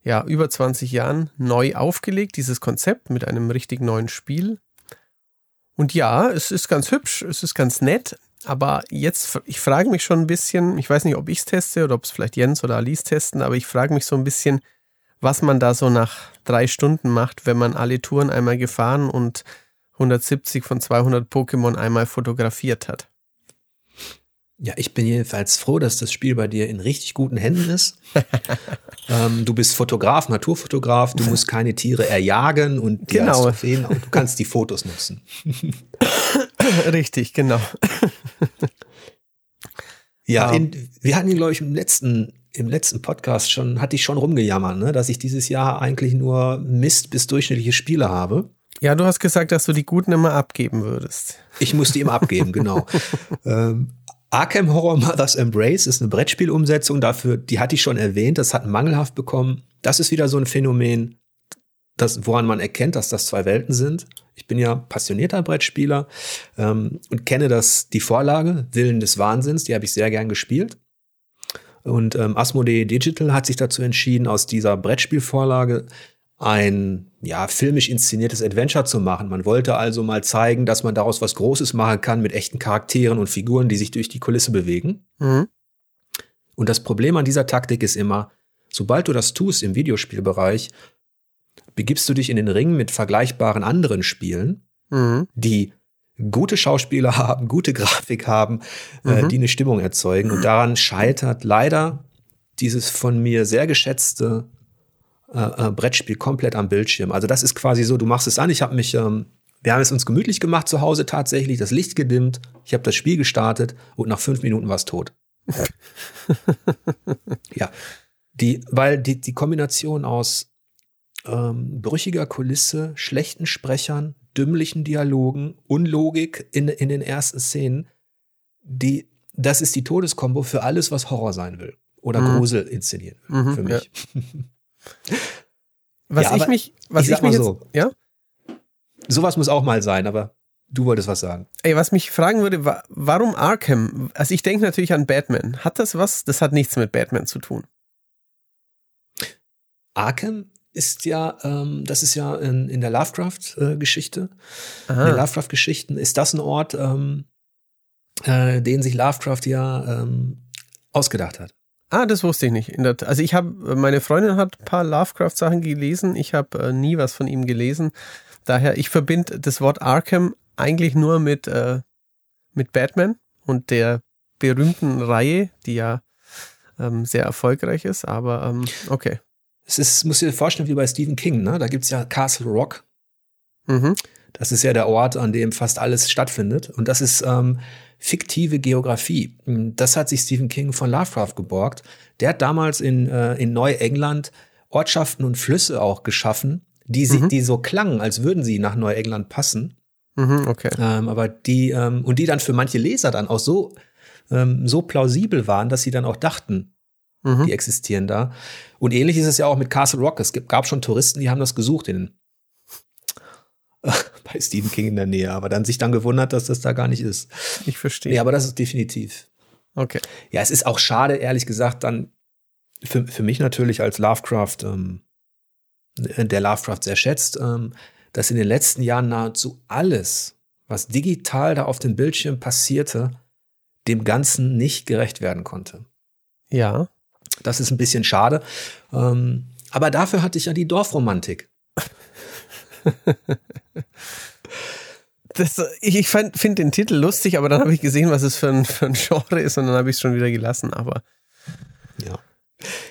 ja, über 20 Jahren neu aufgelegt, dieses Konzept mit einem richtig neuen Spiel. Und ja, es ist ganz hübsch, es ist ganz nett, aber jetzt, ich frage mich schon ein bisschen, ich weiß nicht, ob ich es teste oder ob es vielleicht Jens oder Alice testen, aber ich frage mich so ein bisschen, was man da so nach drei Stunden macht, wenn man alle Touren einmal gefahren und 170 von 200 Pokémon einmal fotografiert hat. Ja, ich bin jedenfalls froh, dass das Spiel bei dir in richtig guten Händen ist. ähm, du bist Fotograf, Naturfotograf, du musst keine Tiere erjagen und die genau. Trophäen, du kannst die Fotos nutzen. richtig, genau. ja, in, wir hatten ihn, glaube ich, im letzten, im letzten Podcast schon, hatte ich schon rumgejammert, ne, dass ich dieses Jahr eigentlich nur Mist bis durchschnittliche Spiele habe. Ja, du hast gesagt, dass du die guten immer abgeben würdest. Ich muss die immer abgeben, genau. ähm, Arkham Horror Mother's Embrace ist eine Brettspielumsetzung dafür, die hatte ich schon erwähnt, das hat mangelhaft bekommen. Das ist wieder so ein Phänomen, das, woran man erkennt, dass das zwei Welten sind. Ich bin ja passionierter Brettspieler ähm, und kenne das, die Vorlage, Willen des Wahnsinns, die habe ich sehr gern gespielt. Und ähm, Asmodee Digital hat sich dazu entschieden, aus dieser Brettspielvorlage ein ja, filmisch inszeniertes Adventure zu machen. Man wollte also mal zeigen, dass man daraus was Großes machen kann mit echten Charakteren und Figuren, die sich durch die Kulisse bewegen. Mhm. Und das Problem an dieser Taktik ist immer, sobald du das tust im Videospielbereich, begibst du dich in den Ring mit vergleichbaren anderen Spielen, mhm. die gute Schauspieler haben, gute Grafik haben, äh, mhm. äh, die eine Stimmung erzeugen. Und daran scheitert leider dieses von mir sehr geschätzte äh, äh, Brettspiel komplett am Bildschirm. Also das ist quasi so, du machst es an. Ich habe mich, ähm, wir haben es uns gemütlich gemacht zu Hause tatsächlich, das Licht gedimmt, ich habe das Spiel gestartet und nach fünf Minuten war es tot. ja, die, weil die, die Kombination aus ähm, brüchiger Kulisse, schlechten Sprechern, dümmlichen Dialogen, Unlogik in, in den ersten Szenen, die, das ist die Todeskombo für alles, was Horror sein will oder mhm. Grusel inszenieren will, mhm, für mich. Ja. Was ja, ich mich, was ich, ich mich so, ja? Sowas muss auch mal sein, aber du wolltest was sagen. Ey, was mich fragen würde, warum Arkham? Also ich denke natürlich an Batman. Hat das was? Das hat nichts mit Batman zu tun. Arkham ist ja, ähm, das ist ja in, in der Lovecraft-Geschichte. Äh, in den Lovecraft-Geschichten ist das ein Ort, ähm, äh, den sich Lovecraft ja ähm, ausgedacht hat. Ah, das wusste ich nicht. also ich habe, meine Freundin hat ein paar Lovecraft-Sachen gelesen. Ich habe äh, nie was von ihm gelesen. Daher, ich verbinde das Wort Arkham eigentlich nur mit, äh, mit Batman und der berühmten Reihe, die ja ähm, sehr erfolgreich ist. Aber ähm, okay. Es ist, muss dir vorstellen, wie bei Stephen King, ne? Da gibt's ja Castle Rock. Mhm. Das ist ja der Ort, an dem fast alles stattfindet. Und das ist ähm, fiktive Geografie. Das hat sich Stephen King von Lovecraft geborgt. Der hat damals in, äh, in Neuengland Ortschaften und Flüsse auch geschaffen, die, sie, mhm. die so klangen, als würden sie nach Neuengland passen. Mhm, okay. Ähm, aber die, ähm, und die dann für manche Leser dann auch so, ähm, so plausibel waren, dass sie dann auch dachten, mhm. die existieren da. Und ähnlich ist es ja auch mit Castle Rock. Es gab schon Touristen, die haben das gesucht in bei Stephen King in der Nähe, aber dann sich dann gewundert, dass das da gar nicht ist. Ich verstehe. Ja, aber das ist definitiv. Okay. Ja, es ist auch schade, ehrlich gesagt, dann für, für mich natürlich als Lovecraft, ähm, der Lovecraft sehr schätzt, ähm, dass in den letzten Jahren nahezu alles, was digital da auf dem Bildschirm passierte, dem Ganzen nicht gerecht werden konnte. Ja. Das ist ein bisschen schade. Ähm, aber dafür hatte ich ja die Dorfromantik. Das, ich finde den Titel lustig, aber dann habe ich gesehen, was es für ein, für ein Genre ist und dann habe ich es schon wieder gelassen. Aber ja.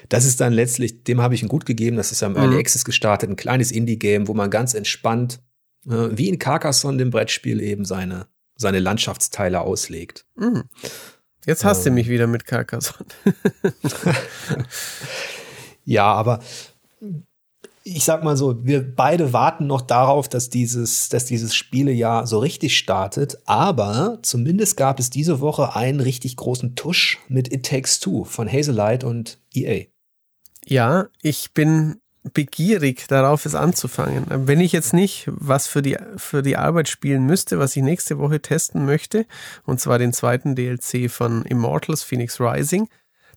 Das ist dann letztlich, dem habe ich ein Gut gegeben. Das ist ja im Early mhm. Access gestartet, ein kleines Indie-Game, wo man ganz entspannt, äh, wie in Carcassonne, dem Brettspiel, eben seine, seine Landschaftsteile auslegt. Mhm. Jetzt hast ähm. du mich wieder mit Carcassonne. ja, aber ich sag mal so, wir beide warten noch darauf, dass dieses, dass dieses Spielejahr so richtig startet. Aber zumindest gab es diese Woche einen richtig großen Tusch mit It Takes Two von Hazelight und EA. Ja, ich bin begierig darauf, es anzufangen. Wenn ich jetzt nicht was für die, für die Arbeit spielen müsste, was ich nächste Woche testen möchte, und zwar den zweiten DLC von Immortals Phoenix Rising,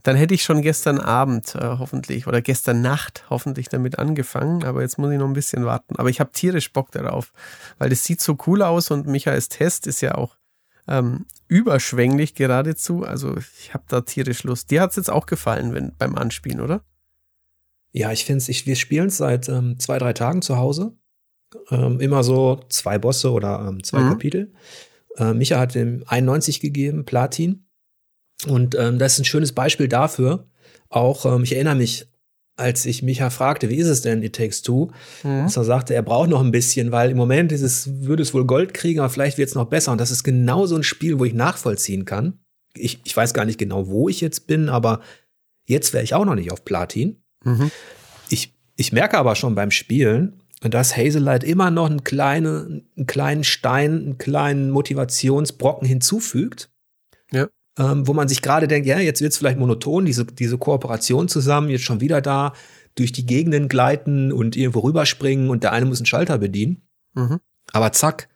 dann hätte ich schon gestern Abend äh, hoffentlich oder gestern Nacht hoffentlich damit angefangen, aber jetzt muss ich noch ein bisschen warten. Aber ich habe tierisch Bock darauf, weil das sieht so cool aus und Michaels Test ist ja auch ähm, überschwänglich geradezu. Also ich habe da tierisch Lust. Dir hat es jetzt auch gefallen wenn, beim Anspielen, oder? Ja, ich finde es, wir spielen es seit ähm, zwei, drei Tagen zu Hause. Ähm, immer so zwei Bosse oder ähm, zwei mhm. Kapitel. Äh, Micha hat dem 91 gegeben, Platin. Und ähm, das ist ein schönes Beispiel dafür. Auch, ähm, ich erinnere mich, als ich Micha fragte, wie ist es denn, It Takes Two, mhm. dass er sagte, er braucht noch ein bisschen, weil im Moment ist es, würde es wohl Gold kriegen, aber vielleicht wird es noch besser. Und das ist genau so ein Spiel, wo ich nachvollziehen kann. Ich, ich weiß gar nicht genau, wo ich jetzt bin, aber jetzt wäre ich auch noch nicht auf Platin. Mhm. Ich, ich merke aber schon beim Spielen, dass Hazellight immer noch einen, kleine, einen kleinen Stein, einen kleinen Motivationsbrocken hinzufügt. Ja ähm, wo man sich gerade denkt, ja, jetzt wird es vielleicht monoton, diese, diese Kooperation zusammen, jetzt schon wieder da, durch die Gegenden gleiten und irgendwo rüberspringen und der eine muss einen Schalter bedienen. Mhm. Aber zack,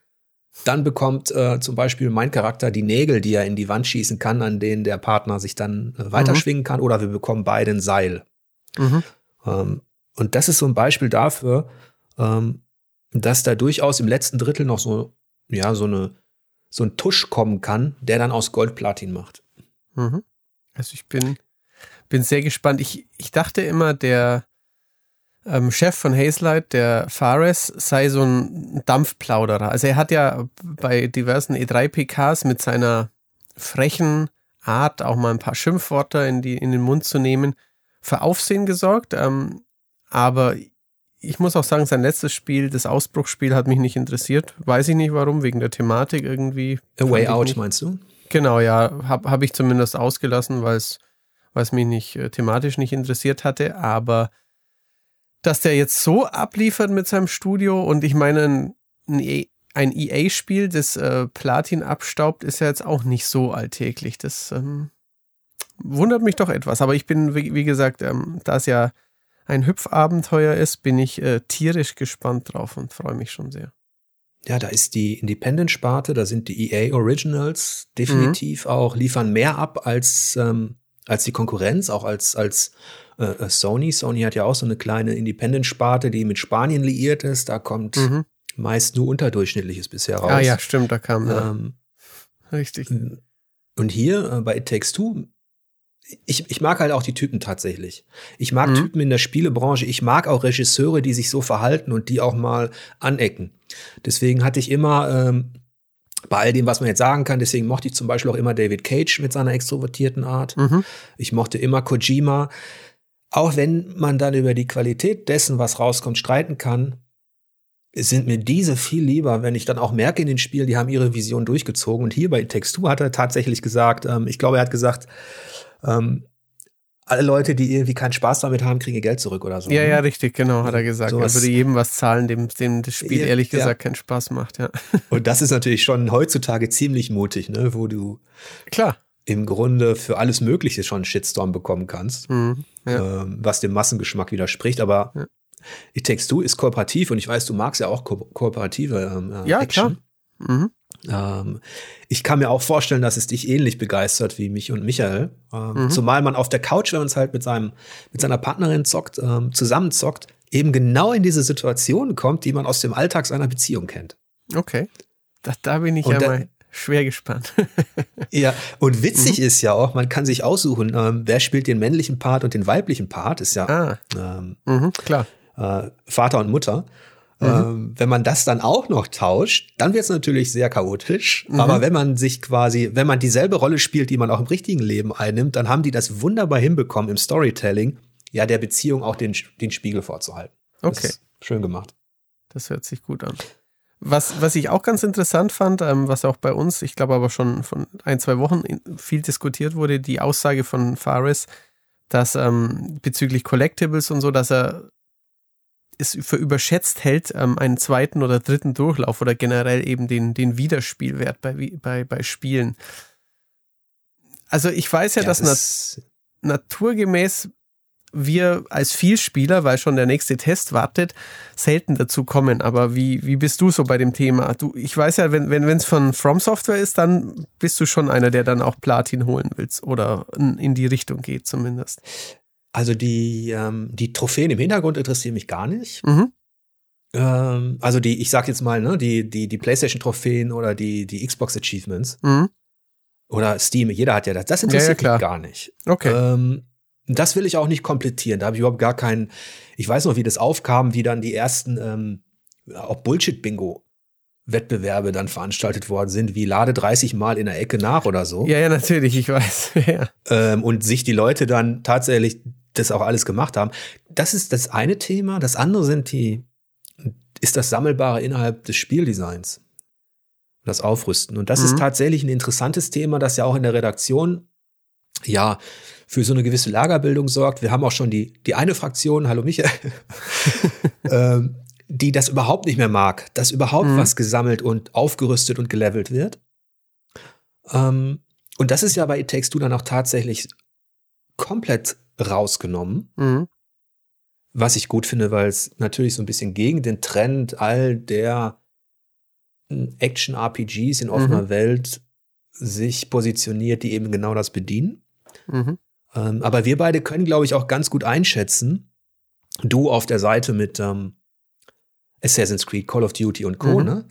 dann bekommt äh, zum Beispiel mein Charakter die Nägel, die er in die Wand schießen kann, an denen der Partner sich dann äh, weiterschwingen mhm. kann, oder wir bekommen beide ein Seil. Mhm. Ähm, und das ist so ein Beispiel dafür, ähm, dass da durchaus im letzten Drittel noch so, ja, so eine so ein Tusch kommen kann, der dann aus Goldplatin macht. Mhm. Also ich bin, bin sehr gespannt. Ich, ich dachte immer, der ähm, Chef von Hazelight, der Fares, sei so ein Dampfplauderer. Also er hat ja bei diversen E3-PKs mit seiner frechen Art, auch mal ein paar Schimpfworte in, die, in den Mund zu nehmen, für Aufsehen gesorgt. Ähm, aber ich muss auch sagen, sein letztes Spiel, das Ausbruchsspiel, hat mich nicht interessiert. Weiß ich nicht warum, wegen der Thematik irgendwie. A Way Out, nicht. meinst du? Genau, ja. Habe hab ich zumindest ausgelassen, weil es mich nicht äh, thematisch nicht interessiert hatte. Aber dass der jetzt so abliefert mit seinem Studio und ich meine, ein, e ein EA-Spiel, das äh, Platin abstaubt, ist ja jetzt auch nicht so alltäglich. Das ähm, wundert mich doch etwas. Aber ich bin, wie, wie gesagt, ähm, da es ja ein Hüpfabenteuer ist, bin ich äh, tierisch gespannt drauf und freue mich schon sehr. Ja, da ist die Independent-Sparte, da sind die EA Originals definitiv mhm. auch, liefern mehr ab als, ähm, als die Konkurrenz, auch als, als äh, äh Sony. Sony hat ja auch so eine kleine Independent-Sparte, die mit Spanien liiert ist. Da kommt mhm. meist nur Unterdurchschnittliches bisher raus. Ah ja, stimmt, da kam ähm, ja. Richtig. Und hier äh, bei It Takes Two ich, ich mag halt auch die Typen tatsächlich. Ich mag mhm. Typen in der Spielebranche. Ich mag auch Regisseure, die sich so verhalten und die auch mal anecken. Deswegen hatte ich immer ähm, bei all dem, was man jetzt sagen kann, deswegen mochte ich zum Beispiel auch immer David Cage mit seiner extrovertierten Art. Mhm. Ich mochte immer Kojima. Auch wenn man dann über die Qualität dessen, was rauskommt, streiten kann, sind mir diese viel lieber, wenn ich dann auch merke in den Spielen, die haben ihre Vision durchgezogen. Und hier bei Textur hat er tatsächlich gesagt, ähm, ich glaube, er hat gesagt, ähm, alle Leute, die irgendwie keinen Spaß damit haben, kriegen ihr Geld zurück oder so. Ja, ne? ja, richtig, genau, hat er gesagt. So er würde jedem was zahlen, dem, dem das Spiel ehrlich gesagt ja. keinen Spaß macht, ja. Und das ist natürlich schon heutzutage ziemlich mutig, ne, wo du klar im Grunde für alles Mögliche schon einen Shitstorm bekommen kannst, mhm, ja. ähm, was dem Massengeschmack widerspricht. Aber ja. It Takes Two ist kooperativ und ich weiß, du magst ja auch ko kooperative ähm, äh, ja, Action. Klar. Mhm. Ähm, ich kann mir auch vorstellen, dass es dich ähnlich begeistert wie mich und Michael. Ähm, mhm. Zumal man auf der Couch, wenn man es halt mit seinem, mit seiner Partnerin zockt, ähm, zusammen zockt, eben genau in diese Situation kommt, die man aus dem Alltag seiner Beziehung kennt. Okay. Da, da bin ich und ja mal schwer gespannt. ja, und witzig mhm. ist ja auch, man kann sich aussuchen, ähm, wer spielt den männlichen Part und den weiblichen Part, ist ja ah. ähm, mhm, klar. Äh, Vater und Mutter. Mhm. Ähm, wenn man das dann auch noch tauscht, dann wird es natürlich sehr chaotisch. Mhm. Aber wenn man sich quasi, wenn man dieselbe Rolle spielt, die man auch im richtigen Leben einnimmt, dann haben die das wunderbar hinbekommen im Storytelling, ja, der Beziehung auch den, den Spiegel vorzuhalten. Okay. schön gemacht. Das hört sich gut an. Was, was ich auch ganz interessant fand, ähm, was auch bei uns, ich glaube aber schon von ein, zwei Wochen viel diskutiert wurde, die Aussage von Fares, dass ähm, bezüglich Collectibles und so, dass er es für überschätzt hält, ähm, einen zweiten oder dritten Durchlauf oder generell eben den, den Wiederspielwert bei, bei, bei Spielen. Also ich weiß ja, ja dass das naturgemäß wir als Vielspieler, weil schon der nächste Test wartet, selten dazu kommen. Aber wie, wie bist du so bei dem Thema? Du, ich weiß ja, wenn wenn es von From Software ist, dann bist du schon einer, der dann auch Platin holen willst oder in die Richtung geht zumindest. Also die, ähm, die Trophäen im Hintergrund interessieren mich gar nicht. Mhm. Ähm, also die, ich sag jetzt mal, ne, die, die, die PlayStation-Trophäen oder die, die Xbox-Achievements. Mhm. Oder Steam, jeder hat ja das. Das interessiert ja, ja, mich gar nicht. Okay. Ähm, das will ich auch nicht komplettieren. Da habe ich überhaupt gar keinen. Ich weiß noch, wie das aufkam, wie dann die ersten ähm, auch Bullshit-Bingo Wettbewerbe dann veranstaltet worden sind, wie lade 30 Mal in der Ecke nach oder so. Ja, ja, natürlich, ich weiß. ja. Ähm, und sich die Leute dann tatsächlich das auch alles gemacht haben. Das ist das eine Thema. Das andere sind die, ist das Sammelbare innerhalb des Spieldesigns. Das Aufrüsten. Und das mhm. ist tatsächlich ein interessantes Thema, das ja auch in der Redaktion ja für so eine gewisse Lagerbildung sorgt. Wir haben auch schon die, die eine Fraktion, hallo Michael, ähm, die das überhaupt nicht mehr mag, dass überhaupt mhm. was gesammelt und aufgerüstet und gelevelt wird. Ähm, und das ist ja bei It Takes Two dann auch tatsächlich komplett rausgenommen. Mhm. Was ich gut finde, weil es natürlich so ein bisschen gegen den Trend all der hm, Action-RPGs in offener mhm. Welt sich positioniert, die eben genau das bedienen. Mhm. Ähm, aber wir beide können, glaube ich, auch ganz gut einschätzen. Du auf der Seite mit ähm, Assassin's Creed, Call of Duty und Co. Mhm. Ne?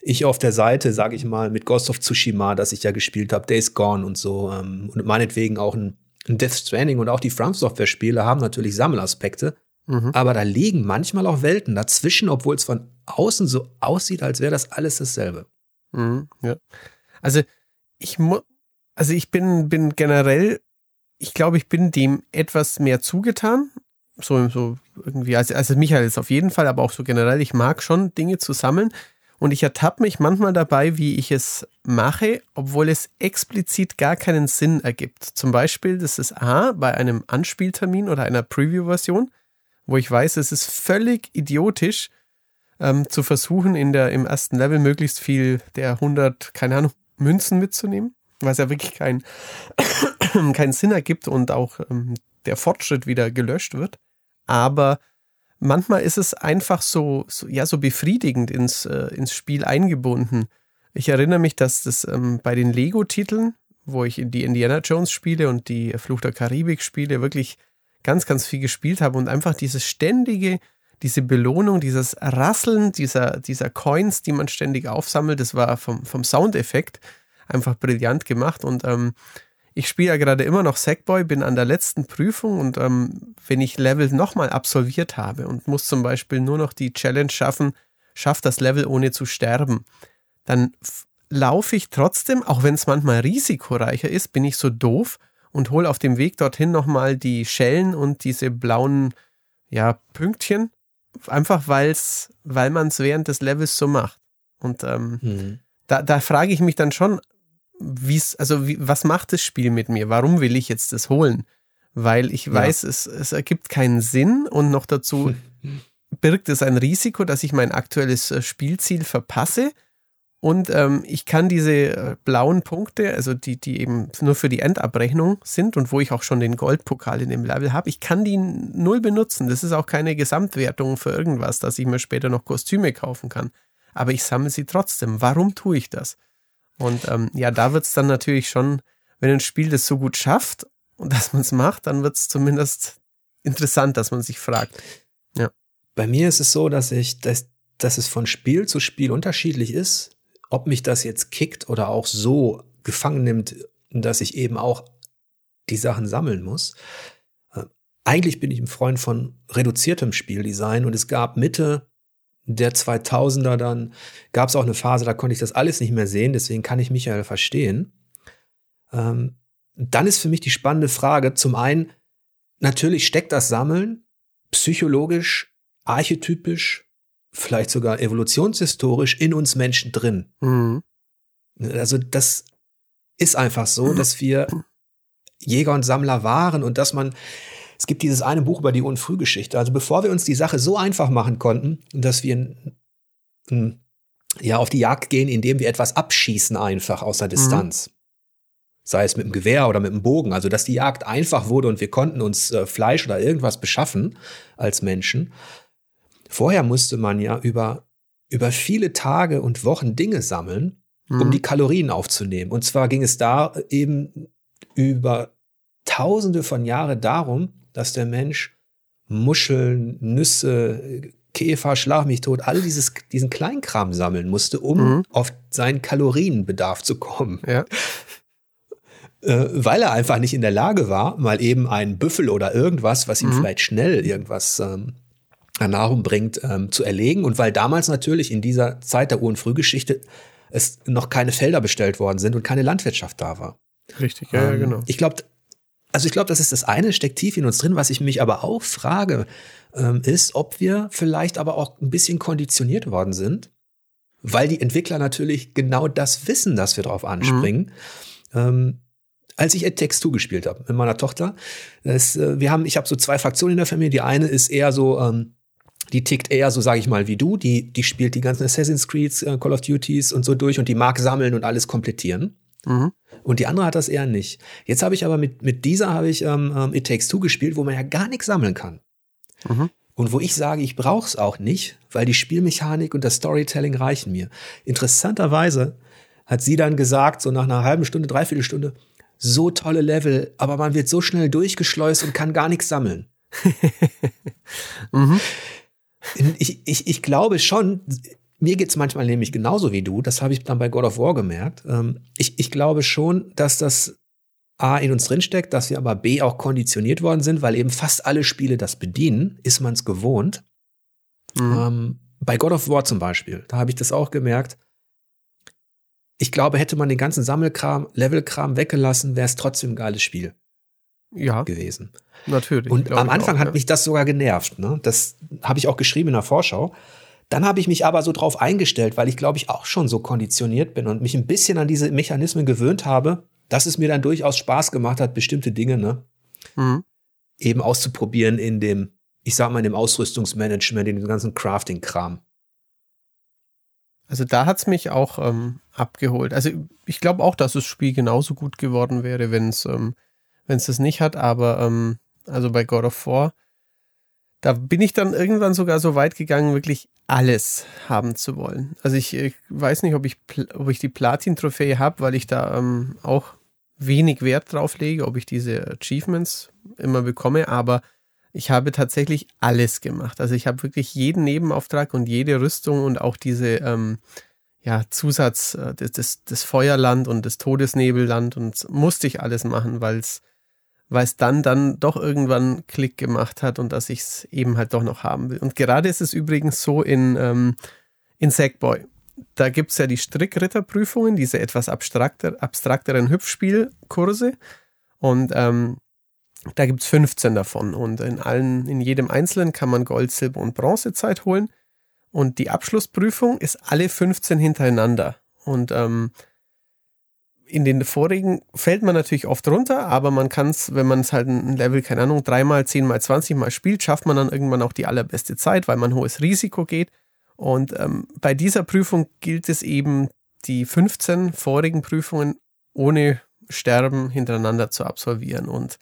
Ich auf der Seite, sage ich mal, mit Ghost of Tsushima, das ich ja gespielt habe, Days Gone und so ähm, und meinetwegen auch ein, ein Death Stranding und auch die From Software Spiele haben natürlich Sammelaspekte, mhm. aber da liegen manchmal auch Welten dazwischen, obwohl es von außen so aussieht, als wäre das alles dasselbe. Mhm, ja. Also ich muss, also ich bin bin generell, ich glaube, ich bin dem etwas mehr zugetan so, so irgendwie, also, also Michael ist auf jeden Fall, aber auch so generell, ich mag schon Dinge zu sammeln. Und ich ertappe mich manchmal dabei, wie ich es mache, obwohl es explizit gar keinen Sinn ergibt. Zum Beispiel, das ist A, bei einem Anspieltermin oder einer Preview-Version, wo ich weiß, es ist völlig idiotisch, ähm, zu versuchen, in der, im ersten Level möglichst viel der 100, keine Ahnung, Münzen mitzunehmen, es ja wirklich keinen keinen Sinn ergibt und auch ähm, der Fortschritt wieder gelöscht wird. Aber manchmal ist es einfach so, so ja, so befriedigend ins, äh, ins Spiel eingebunden. Ich erinnere mich, dass das ähm, bei den Lego-Titeln, wo ich die Indiana Jones spiele und die Fluch der Karibik spiele, wirklich ganz, ganz viel gespielt habe und einfach dieses ständige, diese Belohnung, dieses Rasseln dieser, dieser Coins, die man ständig aufsammelt, das war vom, vom Soundeffekt einfach brillant gemacht und ähm, ich spiele ja gerade immer noch Sackboy, bin an der letzten Prüfung und ähm, wenn ich Level nochmal absolviert habe und muss zum Beispiel nur noch die Challenge schaffen, schafft das Level ohne zu sterben, dann laufe ich trotzdem, auch wenn es manchmal risikoreicher ist, bin ich so doof und hole auf dem Weg dorthin nochmal die Schellen und diese blauen ja, Pünktchen, einfach weil's, weil man es während des Levels so macht. Und ähm, mhm. da, da frage ich mich dann schon, wie's, also wie, was macht das Spiel mit mir? Warum will ich jetzt das holen? Weil ich weiß, ja. es, es ergibt keinen Sinn und noch dazu birgt es ein Risiko, dass ich mein aktuelles äh, Spielziel verpasse. Und ähm, ich kann diese äh, blauen Punkte, also die, die eben nur für die Endabrechnung sind und wo ich auch schon den Goldpokal in dem Level habe, ich kann die null benutzen. Das ist auch keine Gesamtwertung für irgendwas, dass ich mir später noch Kostüme kaufen kann. Aber ich sammle sie trotzdem. Warum tue ich das? Und ähm, ja, da wird es dann natürlich schon, wenn ein Spiel das so gut schafft und dass man es macht, dann wird es zumindest interessant, dass man sich fragt. Ja. Bei mir ist es so, dass ich, dass, dass es von Spiel zu Spiel unterschiedlich ist, ob mich das jetzt kickt oder auch so gefangen nimmt, dass ich eben auch die Sachen sammeln muss. Äh, eigentlich bin ich ein Freund von reduziertem Spieldesign und es gab Mitte der 2000er dann gab es auch eine Phase, da konnte ich das alles nicht mehr sehen, deswegen kann ich Michael verstehen. Ähm, dann ist für mich die spannende Frage, zum einen, natürlich steckt das Sammeln psychologisch, archetypisch, vielleicht sogar evolutionshistorisch in uns Menschen drin. Mhm. Also das ist einfach so, dass wir Jäger und Sammler waren und dass man es gibt dieses eine Buch über die Unfrühgeschichte. Also bevor wir uns die Sache so einfach machen konnten, dass wir ja auf die Jagd gehen, indem wir etwas abschießen einfach aus der mhm. Distanz. Mhm. sei es mit dem Gewehr oder mit dem Bogen, also dass die Jagd einfach wurde und wir konnten uns äh, Fleisch oder irgendwas beschaffen als Menschen. Vorher musste man ja über, über viele Tage und Wochen Dinge sammeln, mhm. um die Kalorien aufzunehmen. Und zwar ging es da eben über tausende von Jahren darum, dass der Mensch Muscheln, Nüsse, Käfer, Schlag mich tot, all dieses, diesen Kleinkram sammeln musste, um mhm. auf seinen Kalorienbedarf zu kommen. Ja. Äh, weil er einfach nicht in der Lage war, mal eben einen Büffel oder irgendwas, was ihm mhm. vielleicht schnell irgendwas ähm, an Nahrung bringt, ähm, zu erlegen. Und weil damals natürlich in dieser Zeit der Ur- und Frühgeschichte es noch keine Felder bestellt worden sind und keine Landwirtschaft da war. Richtig, ja, ähm, ja genau. Ich glaube, also ich glaube, das ist das eine, steckt tief in uns drin. Was ich mich aber auch frage, ähm, ist, ob wir vielleicht aber auch ein bisschen konditioniert worden sind, weil die Entwickler natürlich genau das wissen, dass wir darauf anspringen. Mhm. Ähm, als ich It Takes Two gespielt habe mit meiner Tochter, das, äh, wir haben, ich habe so zwei Fraktionen in der Familie. Die eine ist eher so, ähm, die tickt eher so, sage ich mal, wie du. Die, die spielt die ganzen Assassin's Creeds, äh, Call of Duties und so durch und die mag sammeln und alles komplettieren. Mhm. Und die andere hat das eher nicht. Jetzt habe ich aber mit, mit dieser habe ich ähm, ähm It Takes Two gespielt, wo man ja gar nichts sammeln kann. Mhm. Und wo ich sage, ich brauche es auch nicht, weil die Spielmechanik und das Storytelling reichen mir. Interessanterweise hat sie dann gesagt, so nach einer halben Stunde, dreiviertel Stunde, so tolle Level, aber man wird so schnell durchgeschleust und kann gar nichts sammeln. mhm. ich, ich, ich glaube schon, mir geht's manchmal nämlich genauso wie du, das habe ich dann bei God of War gemerkt. Ähm, ich, ich glaube schon, dass das A in uns drinsteckt, dass wir aber B auch konditioniert worden sind, weil eben fast alle Spiele das bedienen, ist man es gewohnt. Mhm. Ähm, bei God of War zum Beispiel, da habe ich das auch gemerkt. Ich glaube, hätte man den ganzen Sammelkram, Levelkram weggelassen, wäre es trotzdem ein geiles Spiel ja, gewesen. Natürlich. Und am Anfang auch, hat ja. mich das sogar genervt. Ne? Das habe ich auch geschrieben in der Vorschau. Dann habe ich mich aber so drauf eingestellt, weil ich glaube ich auch schon so konditioniert bin und mich ein bisschen an diese Mechanismen gewöhnt habe, dass es mir dann durchaus Spaß gemacht hat, bestimmte Dinge ne, mhm. eben auszuprobieren in dem, ich sag mal, in dem Ausrüstungsmanagement, in dem ganzen Crafting-Kram. Also da hat es mich auch ähm, abgeholt. Also ich glaube auch, dass das Spiel genauso gut geworden wäre, wenn es ähm, das nicht hat, aber ähm, also bei God of War, da bin ich dann irgendwann sogar so weit gegangen, wirklich alles haben zu wollen. Also ich, ich weiß nicht, ob ich, ob ich die Platin-Trophäe habe, weil ich da ähm, auch wenig Wert drauf lege, ob ich diese Achievements immer bekomme, aber ich habe tatsächlich alles gemacht. Also ich habe wirklich jeden Nebenauftrag und jede Rüstung und auch diese ähm, ja, Zusatz, äh, das, das, das Feuerland und das Todesnebelland und musste ich alles machen, weil es weil es dann dann doch irgendwann Klick gemacht hat und dass ich es eben halt doch noch haben will. Und gerade ist es übrigens so in, ähm, in Sackboy. Da gibt es ja die Strickritterprüfungen, diese etwas abstrakter, abstrakteren Hüpfspielkurse. Und ähm, da gibt es 15 davon und in allen, in jedem einzelnen kann man Gold, Silber und Bronzezeit holen. Und die Abschlussprüfung ist alle 15 hintereinander. Und ähm, in den vorigen fällt man natürlich oft runter, aber man kann es, wenn man es halt ein Level, keine Ahnung, dreimal, zehnmal, zwanzigmal spielt, schafft man dann irgendwann auch die allerbeste Zeit, weil man hohes Risiko geht. Und ähm, bei dieser Prüfung gilt es eben, die 15 vorigen Prüfungen ohne Sterben hintereinander zu absolvieren. Und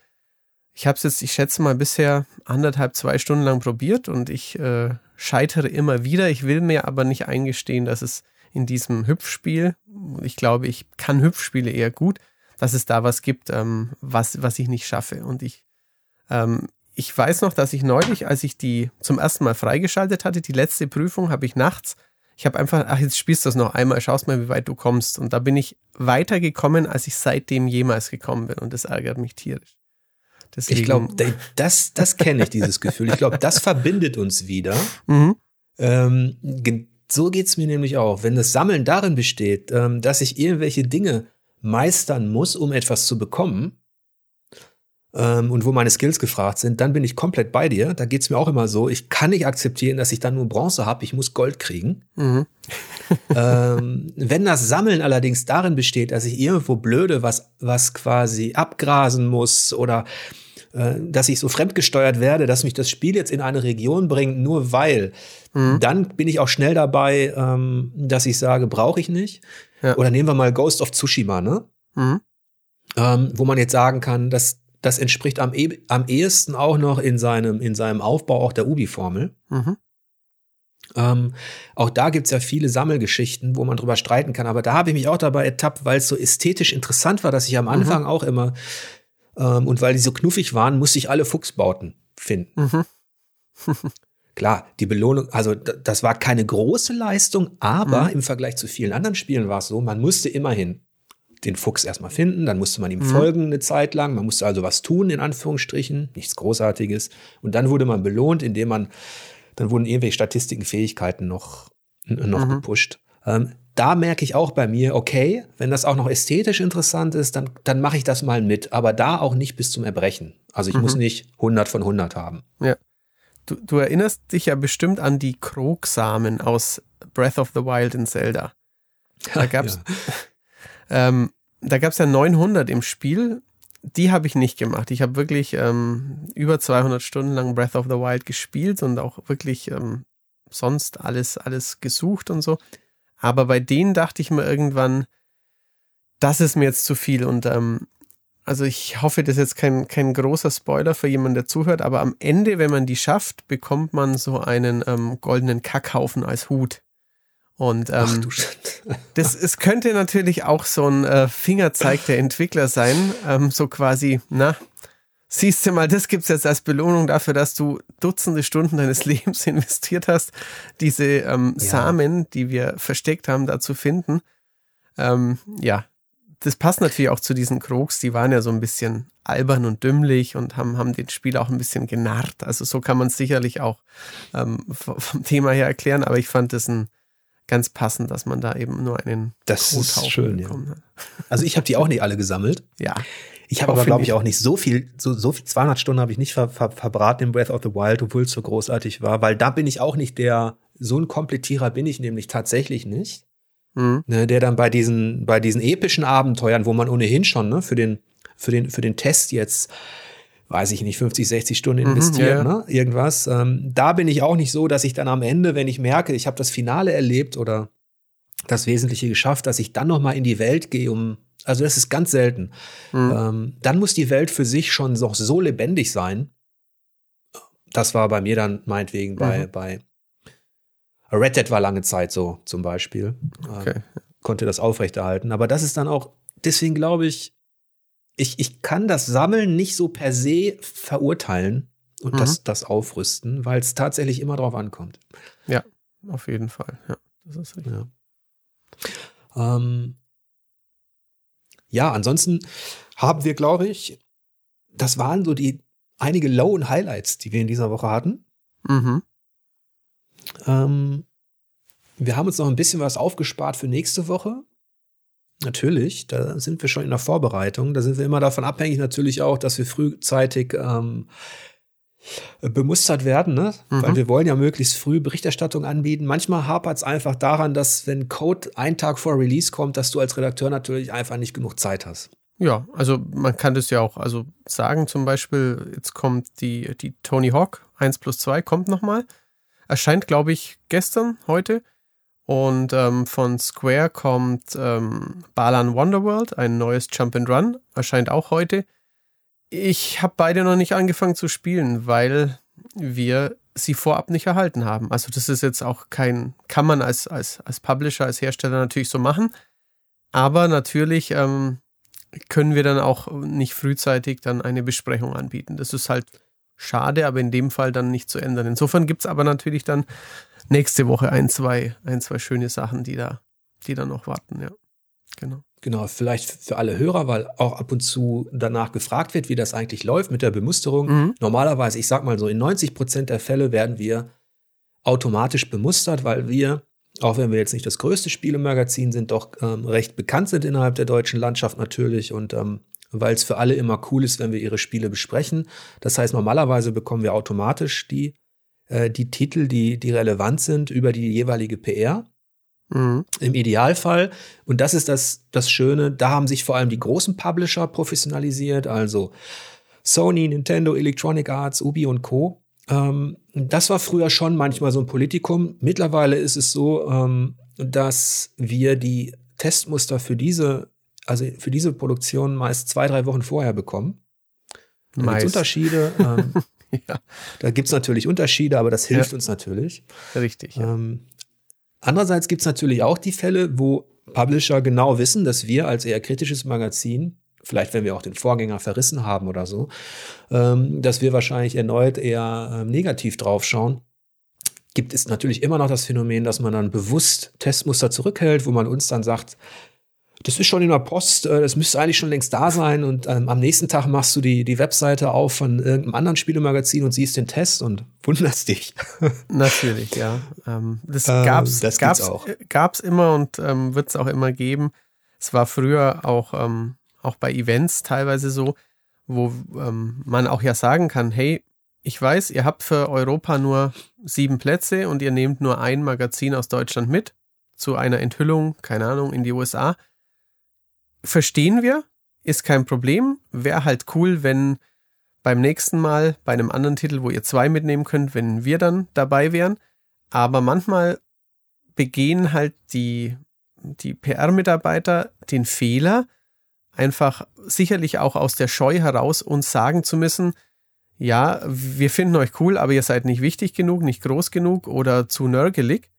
ich habe es jetzt, ich schätze mal, bisher anderthalb, zwei Stunden lang probiert und ich äh, scheitere immer wieder. Ich will mir aber nicht eingestehen, dass es in diesem Hüpfspiel, ich glaube, ich kann Hüpfspiele eher gut, dass es da was gibt, ähm, was, was ich nicht schaffe. Und ich, ähm, ich weiß noch, dass ich neulich, als ich die zum ersten Mal freigeschaltet hatte, die letzte Prüfung, habe ich nachts, ich habe einfach, ach, jetzt spielst du das noch einmal, schaust mal, wie weit du kommst. Und da bin ich weitergekommen, als ich seitdem jemals gekommen bin. Und das ärgert mich tierisch. Deswegen. Ich glaube, das, das kenne ich, dieses Gefühl. Ich glaube, das verbindet uns wieder. Mhm. Ähm, so geht's mir nämlich auch. Wenn das Sammeln darin besteht, ähm, dass ich irgendwelche Dinge meistern muss, um etwas zu bekommen, ähm, und wo meine Skills gefragt sind, dann bin ich komplett bei dir. Da geht's mir auch immer so. Ich kann nicht akzeptieren, dass ich dann nur Bronze habe. Ich muss Gold kriegen. Mhm. ähm, wenn das Sammeln allerdings darin besteht, dass ich irgendwo blöde was, was quasi abgrasen muss oder dass ich so fremdgesteuert werde, dass mich das Spiel jetzt in eine Region bringt, nur weil, mhm. dann bin ich auch schnell dabei, ähm, dass ich sage, brauche ich nicht. Ja. Oder nehmen wir mal Ghost of Tsushima, ne? Mhm. ähm, wo man jetzt sagen kann, dass das entspricht am, e am ehesten auch noch in seinem, in seinem Aufbau auch der Ubi-Formel. Mhm. Ähm, auch da gibt's ja viele Sammelgeschichten, wo man drüber streiten kann. Aber da habe ich mich auch dabei ertappt, weil es so ästhetisch interessant war, dass ich am mhm. Anfang mhm. auch immer ähm, und weil die so knuffig waren, musste ich alle Fuchsbauten finden. Mhm. Klar, die Belohnung, also das war keine große Leistung, aber mhm. im Vergleich zu vielen anderen Spielen war es so, man musste immerhin den Fuchs erstmal finden, dann musste man ihm mhm. folgen eine Zeit lang, man musste also was tun, in Anführungsstrichen, nichts Großartiges. Und dann wurde man belohnt, indem man, dann wurden irgendwelche Statistiken, Fähigkeiten noch, noch mhm. gepusht. Ähm, da merke ich auch bei mir, okay, wenn das auch noch ästhetisch interessant ist, dann, dann mache ich das mal mit, aber da auch nicht bis zum Erbrechen. Also ich mhm. muss nicht 100 von 100 haben. Ja. Du, du erinnerst dich ja bestimmt an die Krogsamen aus Breath of the Wild in Zelda. Da gab's, ja. ähm, da gab's ja 900 im Spiel. Die habe ich nicht gemacht. Ich habe wirklich ähm, über 200 Stunden lang Breath of the Wild gespielt und auch wirklich ähm, sonst alles, alles gesucht und so. Aber bei denen dachte ich mir irgendwann, das ist mir jetzt zu viel. Und ähm, also ich hoffe, das ist jetzt kein, kein großer Spoiler für jemanden, der zuhört, aber am Ende, wenn man die schafft, bekommt man so einen ähm, goldenen Kackhaufen als Hut. Und ähm, Ach, du das es könnte natürlich auch so ein äh, Fingerzeig der Entwickler sein, ähm, so quasi, na, siehst du mal, das gibt's jetzt als Belohnung dafür, dass du Dutzende Stunden deines Lebens investiert hast, diese ähm, ja. Samen, die wir versteckt haben, da zu finden. Ähm, ja, das passt natürlich auch zu diesen Krogs, die waren ja so ein bisschen albern und dümmlich und haben, haben den Spiel auch ein bisschen genarrt. Also so kann man es sicherlich auch ähm, vom Thema her erklären, aber ich fand es ein ganz passend, dass man da eben nur einen Das ist schön, ja. Also ich habe die auch nicht alle gesammelt. Ja. Ich habe aber, glaube ich, auch nicht so viel, so, so viel, 200 Stunden habe ich nicht ver, ver, verbraten in Breath of the Wild, obwohl es so großartig war, weil da bin ich auch nicht der, so ein Komplettierer bin ich nämlich tatsächlich nicht. Mhm. Ne, der dann bei diesen, bei diesen epischen Abenteuern, wo man ohnehin schon, ne, für den, für den, für den Test jetzt, weiß ich nicht, 50, 60 Stunden mhm, investiert, mhm, ja. ne, irgendwas. Ähm, da bin ich auch nicht so, dass ich dann am Ende, wenn ich merke, ich habe das Finale erlebt oder das Wesentliche geschafft, dass ich dann noch mal in die Welt gehe, um also das ist ganz selten. Mhm. Ähm, dann muss die Welt für sich schon noch so lebendig sein. Das war bei mir dann meinetwegen bei, mhm. bei Red Dead war lange Zeit so zum Beispiel. Okay. Ähm, konnte das aufrechterhalten. Aber das ist dann auch, deswegen glaube ich, ich, ich kann das Sammeln nicht so per se verurteilen und mhm. das, das aufrüsten, weil es tatsächlich immer drauf ankommt. Ja, auf jeden Fall. Ja, das ist richtig. Ja. Ähm, ja, ansonsten haben wir, glaube ich, das waren so die einige Low- und Highlights, die wir in dieser Woche hatten. Mhm. Ähm, wir haben uns noch ein bisschen was aufgespart für nächste Woche. Natürlich, da sind wir schon in der Vorbereitung. Da sind wir immer davon abhängig, natürlich auch, dass wir frühzeitig ähm, bemustert werden, ne? Mhm. weil wir wollen ja möglichst früh Berichterstattung anbieten. Manchmal hapert es einfach daran, dass wenn Code einen Tag vor Release kommt, dass du als Redakteur natürlich einfach nicht genug Zeit hast. Ja, also man kann das ja auch also sagen, zum Beispiel, jetzt kommt die, die Tony Hawk 1 plus 2 kommt nochmal. Erscheint, glaube ich, gestern, heute. Und ähm, von Square kommt ähm, Balan Wonderworld, ein neues Jump and Run, erscheint auch heute. Ich habe beide noch nicht angefangen zu spielen, weil wir sie vorab nicht erhalten haben. Also das ist jetzt auch kein, kann man als, als, als Publisher, als Hersteller natürlich so machen. Aber natürlich ähm, können wir dann auch nicht frühzeitig dann eine Besprechung anbieten. Das ist halt schade, aber in dem Fall dann nicht zu ändern. Insofern gibt es aber natürlich dann nächste Woche ein, zwei, ein, zwei schöne Sachen, die da, die da noch warten, ja. Genau. Genau, vielleicht für alle Hörer, weil auch ab und zu danach gefragt wird, wie das eigentlich läuft mit der Bemusterung. Mhm. Normalerweise, ich sag mal so, in 90 Prozent der Fälle werden wir automatisch bemustert, weil wir, auch wenn wir jetzt nicht das größte Spielemagazin sind, doch ähm, recht bekannt sind innerhalb der deutschen Landschaft natürlich und ähm, weil es für alle immer cool ist, wenn wir ihre Spiele besprechen. Das heißt, normalerweise bekommen wir automatisch die, äh, die Titel, die, die relevant sind, über die jeweilige PR. Mhm. Im Idealfall. Und das ist das, das Schöne, da haben sich vor allem die großen Publisher professionalisiert, also Sony, Nintendo, Electronic Arts, Ubi und Co. Ähm, das war früher schon manchmal so ein Politikum. Mittlerweile ist es so, ähm, dass wir die Testmuster für diese also für diese Produktion meist zwei, drei Wochen vorher bekommen. Da gibt Unterschiede. Ähm, ja. Da gibt es natürlich Unterschiede, aber das hilft ja. uns natürlich. Richtig. Ja. Ähm, andererseits gibt es natürlich auch die Fälle, wo Publisher genau wissen, dass wir als eher kritisches Magazin vielleicht wenn wir auch den Vorgänger verrissen haben oder so, ähm, dass wir wahrscheinlich erneut eher ähm, negativ draufschauen. Gibt es natürlich immer noch das Phänomen, dass man dann bewusst Testmuster zurückhält, wo man uns dann sagt, das ist schon in der Post, äh, das müsste eigentlich schon längst da sein und ähm, am nächsten Tag machst du die, die Webseite auf von irgendeinem anderen Spielemagazin und siehst den Test und wunderst dich. Natürlich, ja. Ähm, das ähm, gab's, das gab's, auch. gab's immer und ähm, wird es auch immer geben. Es war früher auch ähm, auch bei Events teilweise so, wo ähm, man auch ja sagen kann, hey, ich weiß, ihr habt für Europa nur sieben Plätze und ihr nehmt nur ein Magazin aus Deutschland mit zu einer Enthüllung, keine Ahnung, in die USA. Verstehen wir, ist kein Problem. Wäre halt cool, wenn beim nächsten Mal bei einem anderen Titel, wo ihr zwei mitnehmen könnt, wenn wir dann dabei wären. Aber manchmal begehen halt die, die PR-Mitarbeiter den Fehler, einfach sicherlich auch aus der Scheu heraus uns sagen zu müssen, ja, wir finden euch cool, aber ihr seid nicht wichtig genug, nicht groß genug oder zu nörgelig,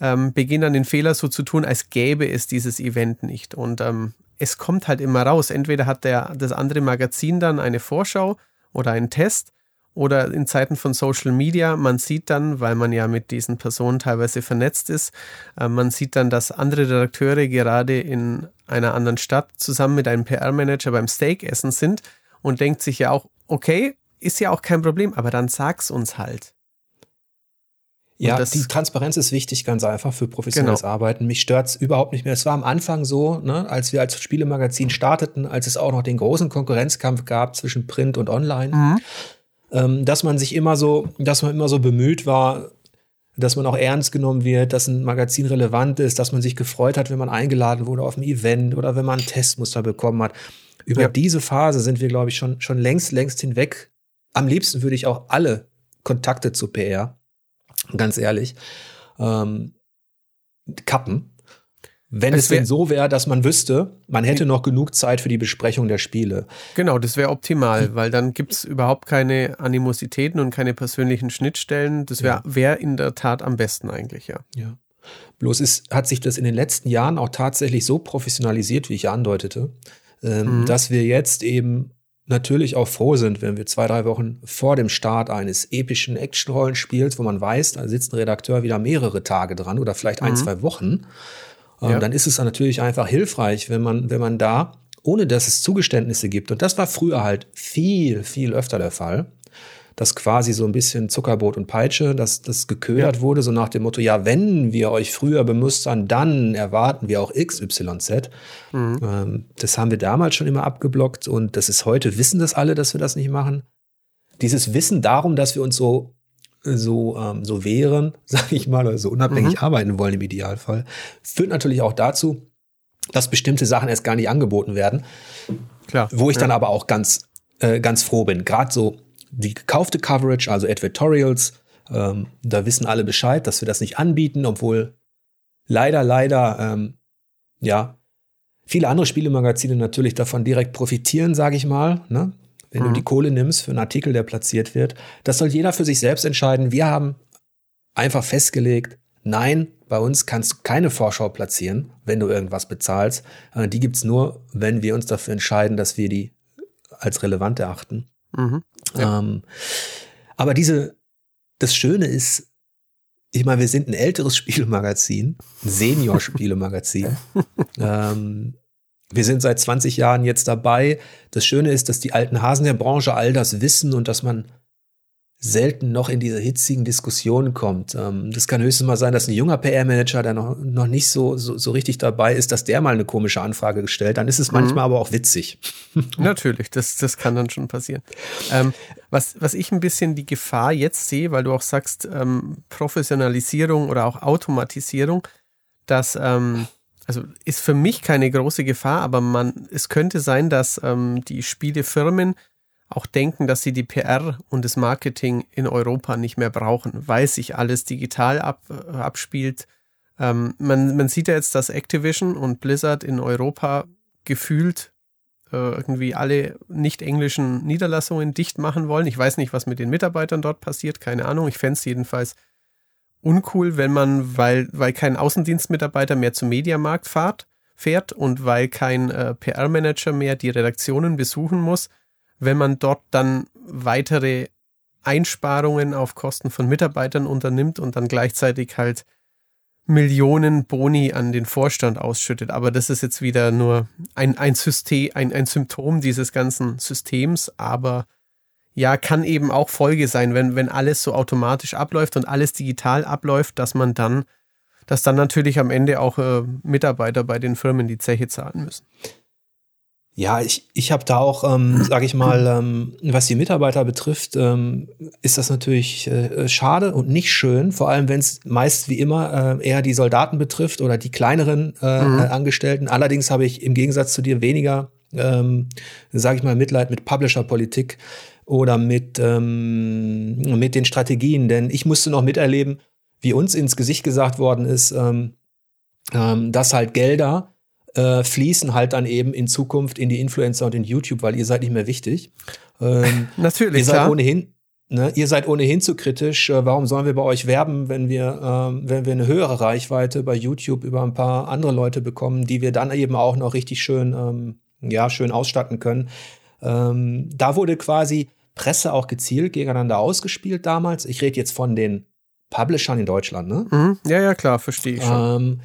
ähm, beginnen dann den Fehler so zu tun, als gäbe es dieses Event nicht. Und ähm, es kommt halt immer raus. Entweder hat der, das andere Magazin dann eine Vorschau oder einen Test oder in Zeiten von Social Media, man sieht dann, weil man ja mit diesen Personen teilweise vernetzt ist, äh, man sieht dann, dass andere Redakteure gerade in einer anderen Stadt zusammen mit einem PR-Manager beim Steakessen sind und denkt sich ja auch, okay, ist ja auch kein Problem, aber dann sag's uns halt. Ja, die Transparenz ist wichtig, ganz einfach für professionelles genau. Arbeiten. Mich stört's überhaupt nicht mehr. Es war am Anfang so, ne, als wir als Spielemagazin starteten, als es auch noch den großen Konkurrenzkampf gab zwischen Print und Online. Mhm ähm, dass man sich immer so, dass man immer so bemüht war, dass man auch ernst genommen wird, dass ein Magazin relevant ist, dass man sich gefreut hat, wenn man eingeladen wurde auf ein Event oder wenn man ein Testmuster bekommen hat. Über ja. diese Phase sind wir, glaube ich, schon, schon längst, längst hinweg. Am liebsten würde ich auch alle Kontakte zu PR, ganz ehrlich, ähm, kappen. Wenn es, es denn so wäre, dass man wüsste, man hätte noch genug Zeit für die Besprechung der Spiele. Genau, das wäre optimal, weil dann gibt's überhaupt keine Animositäten und keine persönlichen Schnittstellen. Das wäre wär in der Tat am besten eigentlich, ja. Ja. Bloß ist, hat sich das in den letzten Jahren auch tatsächlich so professionalisiert, wie ich ja andeutete, ähm, mhm. dass wir jetzt eben natürlich auch froh sind, wenn wir zwei, drei Wochen vor dem Start eines epischen Action-Rollenspiels, wo man weiß, da sitzt ein Redakteur wieder mehrere Tage dran oder vielleicht ein, mhm. zwei Wochen, ja. dann ist es natürlich einfach hilfreich, wenn man, wenn man da, ohne dass es Zugeständnisse gibt, und das war früher halt viel, viel öfter der Fall, dass quasi so ein bisschen Zuckerbrot und Peitsche, dass das geködert ja. wurde, so nach dem Motto, ja, wenn wir euch früher bemustern, dann erwarten wir auch XYZ. Mhm. Ähm, das haben wir damals schon immer abgeblockt und das ist heute, wissen das alle, dass wir das nicht machen. Dieses Wissen darum, dass wir uns so so, ähm, so wären, sage ich mal, oder so unabhängig mhm. arbeiten wollen im Idealfall, führt natürlich auch dazu, dass bestimmte Sachen erst gar nicht angeboten werden. Klar. Wo ich ja. dann aber auch ganz, äh, ganz froh bin. Gerade so die gekaufte Coverage, also Advertorials, ähm, da wissen alle Bescheid, dass wir das nicht anbieten, obwohl leider, leider, ähm, ja, viele andere Spielemagazine natürlich davon direkt profitieren, sage ich mal. Ne? wenn mhm. du die Kohle nimmst für einen Artikel, der platziert wird. Das soll jeder für sich selbst entscheiden. Wir haben einfach festgelegt, nein, bei uns kannst du keine Vorschau platzieren, wenn du irgendwas bezahlst. Äh, die gibt's nur, wenn wir uns dafür entscheiden, dass wir die als relevant erachten. Mhm. Ja. Ähm, aber diese, das Schöne ist, ich meine, wir sind ein älteres Spielemagazin, ein Senior-Spielemagazin. ähm, wir sind seit 20 Jahren jetzt dabei. Das Schöne ist, dass die alten Hasen der Branche all das wissen und dass man selten noch in diese hitzigen Diskussionen kommt. Ähm, das kann höchstens mal sein, dass ein junger PR-Manager, der noch, noch nicht so, so, so richtig dabei ist, dass der mal eine komische Anfrage gestellt. Dann ist es mhm. manchmal aber auch witzig. Natürlich, das, das kann dann schon passieren. Ähm, was, was ich ein bisschen die Gefahr jetzt sehe, weil du auch sagst, ähm, Professionalisierung oder auch Automatisierung, dass ähm, also ist für mich keine große Gefahr, aber man, es könnte sein, dass ähm, die Spielefirmen auch denken, dass sie die PR und das Marketing in Europa nicht mehr brauchen, weil sich alles digital ab, äh, abspielt. Ähm, man, man sieht ja jetzt, dass Activision und Blizzard in Europa gefühlt äh, irgendwie alle nicht englischen Niederlassungen dicht machen wollen. Ich weiß nicht, was mit den Mitarbeitern dort passiert, keine Ahnung. Ich fände es jedenfalls uncool, wenn man, weil, weil kein Außendienstmitarbeiter mehr zum Mediamarkt fahrt, fährt und weil kein äh, PR-Manager mehr die Redaktionen besuchen muss, wenn man dort dann weitere Einsparungen auf Kosten von Mitarbeitern unternimmt und dann gleichzeitig halt Millionen Boni an den Vorstand ausschüttet. Aber das ist jetzt wieder nur ein, ein System, ein, ein Symptom dieses ganzen Systems, aber ja, kann eben auch Folge sein, wenn, wenn alles so automatisch abläuft und alles digital abläuft, dass man dann, dass dann natürlich am Ende auch äh, Mitarbeiter bei den Firmen die Zeche zahlen müssen. Ja, ich, ich habe da auch, ähm, sage ich mal, ähm, was die Mitarbeiter betrifft, ähm, ist das natürlich äh, schade und nicht schön, vor allem wenn es meist wie immer äh, eher die Soldaten betrifft oder die kleineren äh, mhm. Angestellten. Allerdings habe ich im Gegensatz zu dir weniger, ähm, sage ich mal, Mitleid mit Publisher-Politik oder mit, ähm, mit den Strategien, denn ich musste noch miterleben, wie uns ins Gesicht gesagt worden ist, ähm, ähm, dass halt Gelder äh, fließen halt dann eben in Zukunft in die Influencer und in YouTube, weil ihr seid nicht mehr wichtig. Ähm, Natürlich. Ihr seid klar. ohnehin, ne, ihr seid ohnehin zu kritisch. Äh, warum sollen wir bei euch werben, wenn wir, ähm, wenn wir eine höhere Reichweite bei YouTube über ein paar andere Leute bekommen, die wir dann eben auch noch richtig schön, ähm, ja, schön ausstatten können? Ähm, da wurde quasi Presse auch gezielt gegeneinander ausgespielt damals. Ich rede jetzt von den Publishern in Deutschland, ne? Mhm. Ja, ja, klar, verstehe ich schon. Ähm,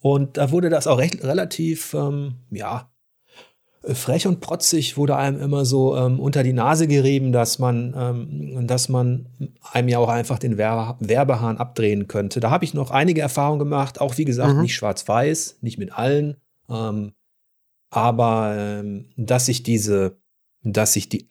und da wurde das auch recht, relativ, ähm, ja, frech und protzig wurde einem immer so ähm, unter die Nase gerieben, dass man, ähm, dass man einem ja auch einfach den Werbe Werbehahn abdrehen könnte. Da habe ich noch einige Erfahrungen gemacht, auch wie gesagt, mhm. nicht schwarz-weiß, nicht mit allen, ähm, aber ähm, dass sich diese, dass sich die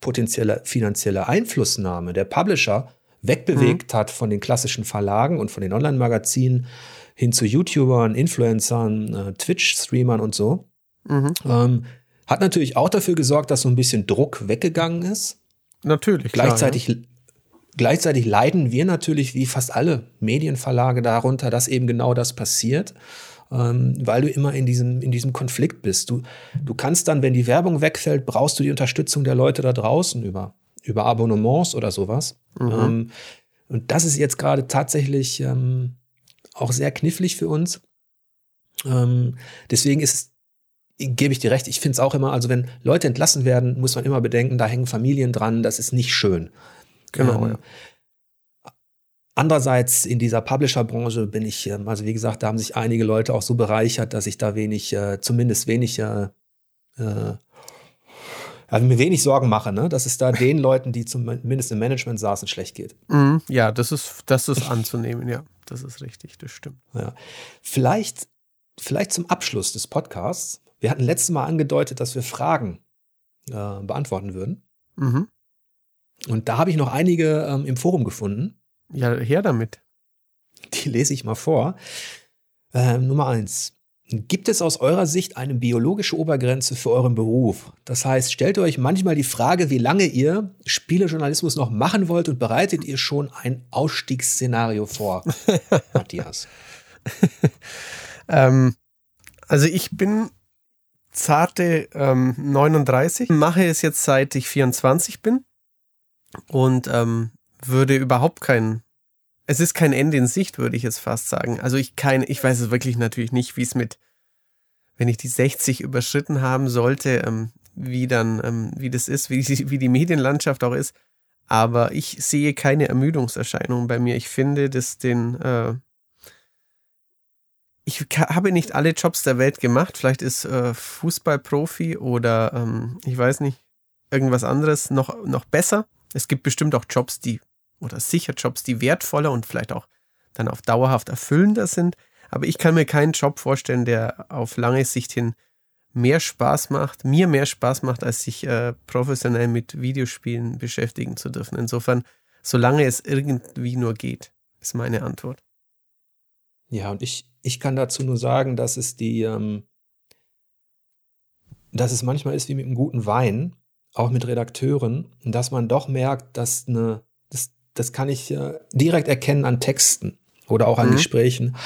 potenzielle finanzielle Einflussnahme der Publisher wegbewegt mhm. hat von den klassischen Verlagen und von den Online-Magazinen, hin zu YouTubern, Influencern, äh, Twitch-Streamern und so. Mhm. Ähm, hat natürlich auch dafür gesorgt, dass so ein bisschen Druck weggegangen ist. Natürlich. Gleichzeitig, klar, ja. gleichzeitig leiden wir natürlich, wie fast alle Medienverlage, darunter, dass eben genau das passiert. Ähm, weil du immer in diesem, in diesem Konflikt bist. Du, du kannst dann, wenn die Werbung wegfällt, brauchst du die Unterstützung der Leute da draußen über, über Abonnements oder sowas. Mhm. Ähm, und das ist jetzt gerade tatsächlich ähm, auch sehr knifflig für uns. Ähm, deswegen ist es, gebe ich dir recht, ich finde es auch immer, also wenn Leute entlassen werden, muss man immer bedenken, da hängen Familien dran, das ist nicht schön. Genau. Ähm, ja. Andererseits in dieser Publisher-Branche bin ich, ähm, also wie gesagt, da haben sich einige Leute auch so bereichert, dass ich da wenig, äh, zumindest wenig äh, äh also mir wenig Sorgen mache, ne? dass es da den Leuten, die zumindest im Management saßen, schlecht geht. Mhm, ja, das ist, das ist anzunehmen, ja. Das ist richtig, das stimmt. Ja. Vielleicht, vielleicht zum Abschluss des Podcasts. Wir hatten letztes Mal angedeutet, dass wir Fragen äh, beantworten würden. Mhm. Und da habe ich noch einige ähm, im Forum gefunden. Ja, her damit. Die lese ich mal vor. Ähm, Nummer eins. Gibt es aus eurer Sicht eine biologische Obergrenze für euren Beruf? Das heißt, stellt euch manchmal die Frage, wie lange ihr Spielejournalismus noch machen wollt und bereitet ihr schon ein Ausstiegsszenario vor? Matthias. ähm, also ich bin zarte ähm, 39, mache es jetzt seit ich 24 bin und ähm, würde überhaupt keinen es ist kein Ende in Sicht, würde ich jetzt fast sagen. Also ich keine, ich weiß es wirklich natürlich nicht, wie es mit, wenn ich die 60 überschritten haben sollte, ähm, wie dann, ähm, wie das ist, wie die, wie die Medienlandschaft auch ist. Aber ich sehe keine Ermüdungserscheinungen bei mir. Ich finde, dass den, äh, ich habe nicht alle Jobs der Welt gemacht. Vielleicht ist äh, Fußballprofi oder ähm, ich weiß nicht, irgendwas anderes noch, noch besser. Es gibt bestimmt auch Jobs, die oder sicher Jobs, die wertvoller und vielleicht auch dann auf dauerhaft erfüllender sind. Aber ich kann mir keinen Job vorstellen, der auf lange Sicht hin mehr Spaß macht, mir mehr Spaß macht, als sich äh, professionell mit Videospielen beschäftigen zu dürfen. Insofern, solange es irgendwie nur geht, ist meine Antwort. Ja, und ich, ich kann dazu nur sagen, dass es die, ähm, dass es manchmal ist wie mit einem guten Wein, auch mit Redakteuren, dass man doch merkt, dass eine, das kann ich äh, direkt erkennen an Texten oder auch an mhm. Gesprächen.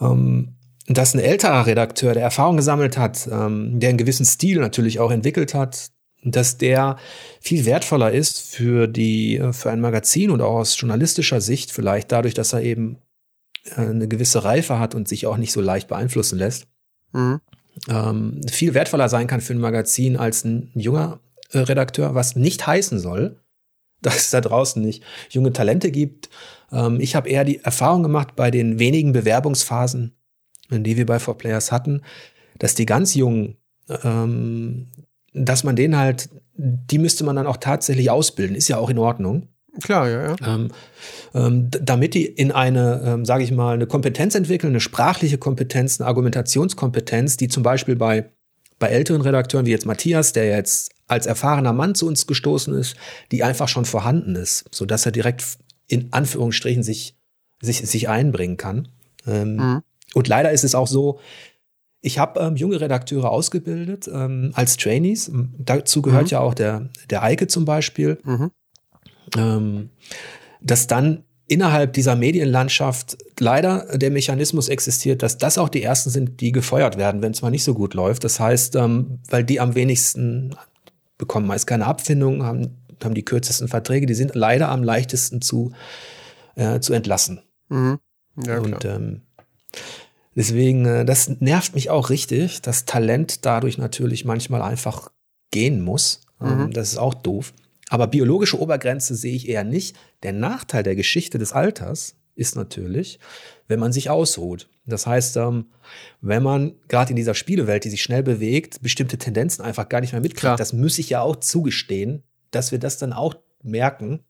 Ähm, dass ein älterer Redakteur, der Erfahrung gesammelt hat, ähm, der einen gewissen Stil natürlich auch entwickelt hat, dass der viel wertvoller ist für die, äh, für ein Magazin und auch aus journalistischer Sicht vielleicht dadurch, dass er eben äh, eine gewisse Reife hat und sich auch nicht so leicht beeinflussen lässt. Mhm. Ähm, viel wertvoller sein kann für ein Magazin als ein junger äh, Redakteur, was nicht heißen soll, dass es da draußen nicht junge Talente gibt. Ähm, ich habe eher die Erfahrung gemacht bei den wenigen Bewerbungsphasen, die wir bei 4Players hatten, dass die ganz Jungen, ähm, dass man denen halt, die müsste man dann auch tatsächlich ausbilden, ist ja auch in Ordnung. Klar, ja, ja. Ähm, ähm, damit die in eine, ähm, sage ich mal, eine Kompetenz entwickeln, eine sprachliche Kompetenz, eine Argumentationskompetenz, die zum Beispiel bei, bei älteren Redakteuren wie jetzt Matthias, der jetzt als erfahrener Mann zu uns gestoßen ist, die einfach schon vorhanden ist, sodass er direkt in Anführungsstrichen sich, sich, sich einbringen kann. Ähm, mhm. Und leider ist es auch so, ich habe ähm, junge Redakteure ausgebildet ähm, als Trainees. Dazu gehört mhm. ja auch der, der Eike zum Beispiel. Mhm. Ähm, dass dann innerhalb dieser Medienlandschaft leider der Mechanismus existiert, dass das auch die ersten sind, die gefeuert werden, wenn es mal nicht so gut läuft. Das heißt, ähm, weil die am wenigsten bekommen meist keine Abfindung, haben, haben die kürzesten Verträge, die sind leider am leichtesten zu, äh, zu entlassen. Mhm. Ja, Und ähm, Deswegen, äh, das nervt mich auch richtig, dass Talent dadurch natürlich manchmal einfach gehen muss. Ähm, mhm. Das ist auch doof. Aber biologische Obergrenze sehe ich eher nicht. Der Nachteil der Geschichte des Alters ist natürlich, wenn man sich ausruht. Das heißt, ähm, wenn man gerade in dieser Spielewelt, die sich schnell bewegt, bestimmte Tendenzen einfach gar nicht mehr mitkriegt, Klar. das muss ich ja auch zugestehen, dass wir das dann auch merken.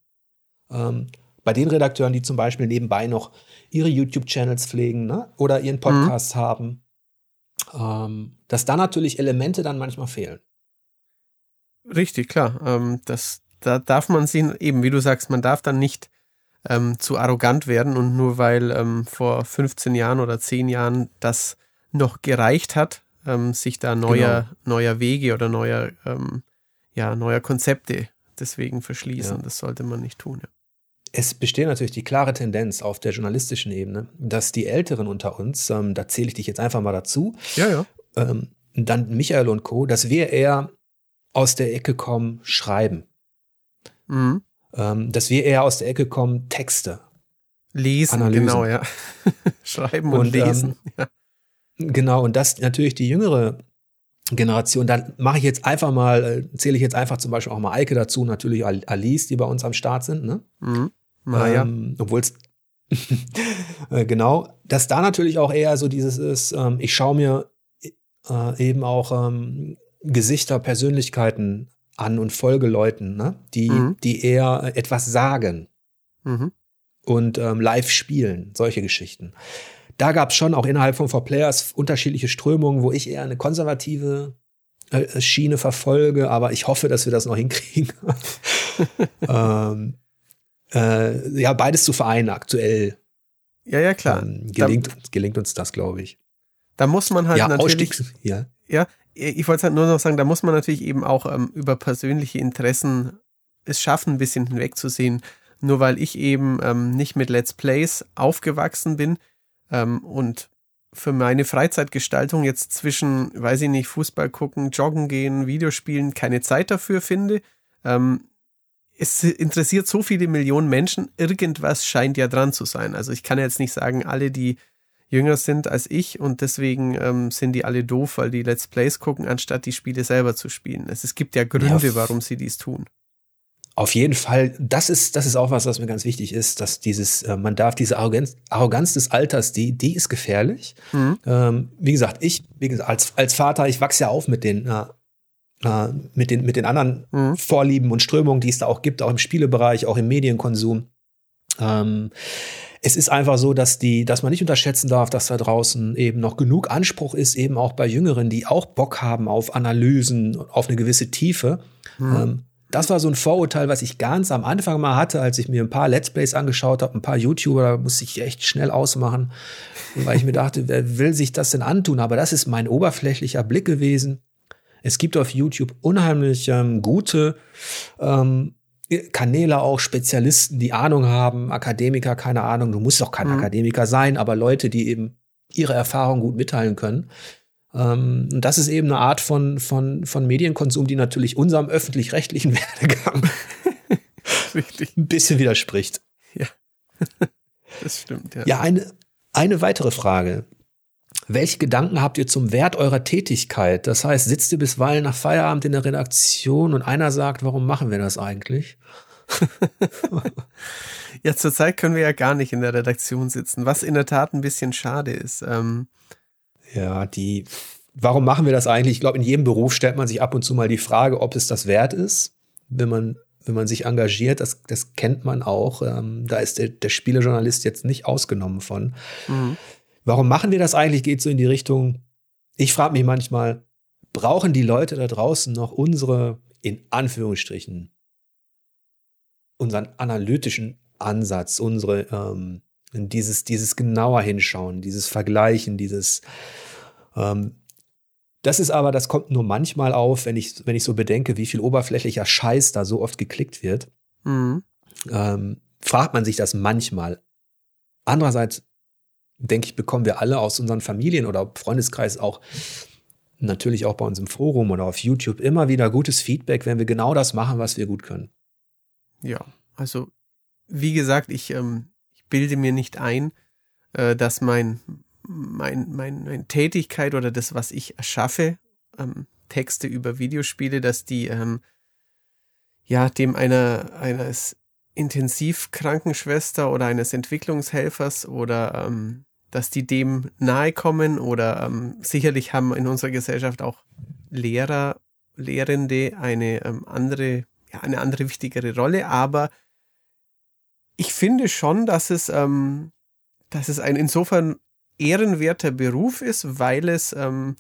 Ähm, bei den Redakteuren, die zum Beispiel nebenbei noch ihre YouTube-Channels pflegen ne? oder ihren Podcast mhm. haben, ähm, dass da natürlich Elemente dann manchmal fehlen. Richtig, klar. Das, da darf man sehen, eben wie du sagst, man darf dann nicht ähm, zu arrogant werden und nur weil ähm, vor 15 Jahren oder 10 Jahren das noch gereicht hat, ähm, sich da neuer, genau. neuer Wege oder neuer, ähm, ja, neuer Konzepte deswegen verschließen. Ja. Das sollte man nicht tun. Ja es besteht natürlich die klare Tendenz auf der journalistischen Ebene, dass die Älteren unter uns, ähm, da zähle ich dich jetzt einfach mal dazu, ja. Ähm, dann Michael und Co., dass wir eher aus der Ecke kommen, schreiben. Mhm. Ähm, dass wir eher aus der Ecke kommen, Texte. Lesen, Analysen. genau, ja. schreiben und, und ähm, lesen. Ja. Genau, und das natürlich die jüngere Generation. Dann mache ich jetzt einfach mal, äh, zähle ich jetzt einfach zum Beispiel auch mal Eike dazu, natürlich Alice, die bei uns am Start sind. Ne? Mhm. Naja. Ähm, Obwohl es äh, genau, dass da natürlich auch eher so dieses ist, ähm, ich schaue mir äh, eben auch ähm, Gesichter, Persönlichkeiten an und folge Leuten, ne? die, mhm. die eher etwas sagen mhm. und ähm, live spielen, solche Geschichten. Da gab es schon auch innerhalb von Four Players unterschiedliche Strömungen, wo ich eher eine konservative äh, Schiene verfolge, aber ich hoffe, dass wir das noch hinkriegen. ähm, äh, ja, beides zu vereinen aktuell. Ja, ja, klar. Ähm, gelingt, da, gelingt uns das, glaube ich. Da muss man halt ja, natürlich. Ausstiegs, ja. ja, ich wollte halt nur noch sagen, da muss man natürlich eben auch ähm, über persönliche Interessen es schaffen, ein bisschen hinwegzusehen. Nur weil ich eben ähm, nicht mit Let's Plays aufgewachsen bin ähm, und für meine Freizeitgestaltung jetzt zwischen, weiß ich nicht, Fußball gucken, joggen gehen, Videospielen keine Zeit dafür finde, ähm, es interessiert so viele Millionen Menschen, irgendwas scheint ja dran zu sein. Also ich kann jetzt nicht sagen, alle, die jünger sind als ich und deswegen ähm, sind die alle doof, weil die Let's Plays gucken, anstatt die Spiele selber zu spielen. Es, es gibt ja Gründe, ja, warum sie dies tun. Auf jeden Fall, das ist, das ist auch was, was mir ganz wichtig ist, dass dieses, äh, man darf diese Arroganz, Arroganz des Alters, die, die ist gefährlich. Mhm. Ähm, wie gesagt, ich, wie gesagt, als, als Vater, ich wachse ja auf mit den äh, äh, mit, den, mit den anderen mhm. Vorlieben und Strömungen, die es da auch gibt, auch im Spielebereich, auch im Medienkonsum. Ähm, es ist einfach so, dass die, dass man nicht unterschätzen darf, dass da draußen eben noch genug Anspruch ist, eben auch bei Jüngeren, die auch Bock haben auf Analysen, auf eine gewisse Tiefe. Mhm. Ähm, das war so ein Vorurteil, was ich ganz am Anfang mal hatte, als ich mir ein paar Let's Plays angeschaut habe, ein paar YouTuber, da musste ich echt schnell ausmachen, weil ich mir dachte, wer will sich das denn antun? Aber das ist mein oberflächlicher Blick gewesen. Es gibt auf YouTube unheimlich ähm, gute ähm, Kanäle auch, Spezialisten, die Ahnung haben, Akademiker, keine Ahnung, du musst doch kein mhm. Akademiker sein, aber Leute, die eben ihre Erfahrung gut mitteilen können. Ähm, und das ist eben eine Art von, von, von Medienkonsum, die natürlich unserem öffentlich-rechtlichen Werdegang ein bisschen widerspricht. Ja, das stimmt. Ja, ja eine, eine weitere Frage. Welche Gedanken habt ihr zum Wert eurer Tätigkeit? Das heißt, sitzt ihr bisweilen nach Feierabend in der Redaktion und einer sagt, warum machen wir das eigentlich? ja, zurzeit können wir ja gar nicht in der Redaktion sitzen, was in der Tat ein bisschen schade ist. Ähm ja, die, warum machen wir das eigentlich? Ich glaube, in jedem Beruf stellt man sich ab und zu mal die Frage, ob es das wert ist, wenn man, wenn man sich engagiert. Das, das kennt man auch. Ähm, da ist der, der Spielejournalist jetzt nicht ausgenommen von. Mhm. Warum machen wir das eigentlich? Geht so in die Richtung, ich frage mich manchmal, brauchen die Leute da draußen noch unsere, in Anführungsstrichen, unseren analytischen Ansatz, unsere, ähm, dieses, dieses genauer hinschauen, dieses Vergleichen, dieses, ähm, das ist aber, das kommt nur manchmal auf, wenn ich, wenn ich so bedenke, wie viel oberflächlicher Scheiß da so oft geklickt wird. Mhm. Ähm, fragt man sich das manchmal. Andererseits denke ich, bekommen wir alle aus unseren Familien oder Freundeskreis auch natürlich auch bei uns im Forum oder auf YouTube immer wieder gutes Feedback, wenn wir genau das machen, was wir gut können. Ja, also wie gesagt, ich, ähm, ich bilde mir nicht ein, äh, dass mein, mein, mein, meine Tätigkeit oder das, was ich erschaffe, ähm, Texte über Videospiele, dass die ähm, ja dem einer eines Intensivkrankenschwester oder eines Entwicklungshelfers oder ähm, dass die dem nahe kommen oder ähm, sicherlich haben in unserer Gesellschaft auch Lehrer, Lehrende eine ähm, andere, ja, eine andere wichtigere Rolle, aber ich finde schon, dass es, ähm, dass es ein insofern ehrenwerter Beruf ist, weil es ähm,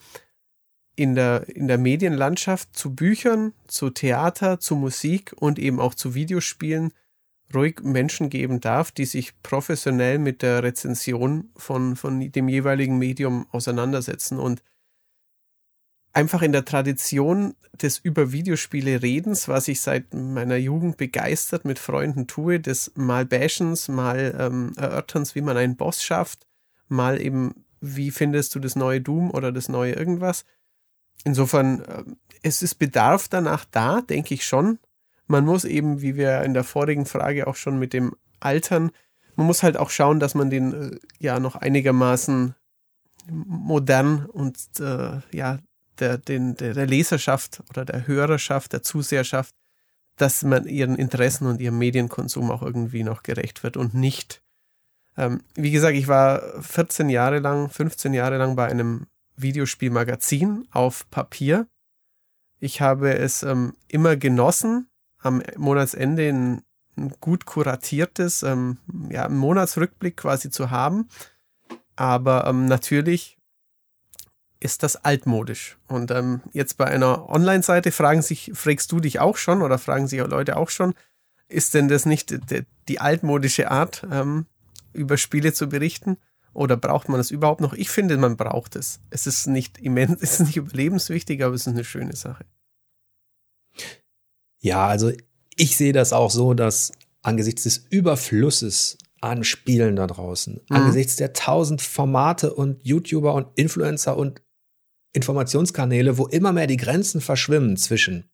in der, in der Medienlandschaft zu Büchern, zu Theater, zu Musik und eben auch zu Videospielen ruhig Menschen geben darf, die sich professionell mit der Rezension von, von dem jeweiligen Medium auseinandersetzen und einfach in der Tradition des über Videospiele Redens, was ich seit meiner Jugend begeistert mit Freunden tue, des mal Bashens, mal ähm, Erörterns, wie man einen Boss schafft, mal eben, wie findest du das neue Doom oder das neue irgendwas. Insofern, äh, es ist Bedarf danach da, denke ich schon, man muss eben, wie wir in der vorigen Frage auch schon mit dem Altern, man muss halt auch schauen, dass man den äh, ja noch einigermaßen modern und äh, ja, der, den, der, der Leserschaft oder der Hörerschaft, der Zuseherschaft, dass man ihren Interessen und ihrem Medienkonsum auch irgendwie noch gerecht wird und nicht. Ähm, wie gesagt, ich war 14 Jahre lang, 15 Jahre lang bei einem Videospielmagazin auf Papier. Ich habe es ähm, immer genossen, am Monatsende ein, ein gut kuratiertes ähm, ja, Monatsrückblick quasi zu haben. Aber ähm, natürlich ist das altmodisch. Und ähm, jetzt bei einer Online-Seite fragen sich, fragst du dich auch schon oder fragen sich Leute auch schon, ist denn das nicht die, die altmodische Art, ähm, über Spiele zu berichten? Oder braucht man das überhaupt noch? Ich finde, man braucht es. Es ist nicht immens, es ist nicht überlebenswichtig, aber es ist eine schöne Sache. Ja, also ich sehe das auch so, dass angesichts des Überflusses an Spielen da draußen, mhm. angesichts der tausend Formate und YouTuber und Influencer und Informationskanäle, wo immer mehr die Grenzen verschwimmen zwischen,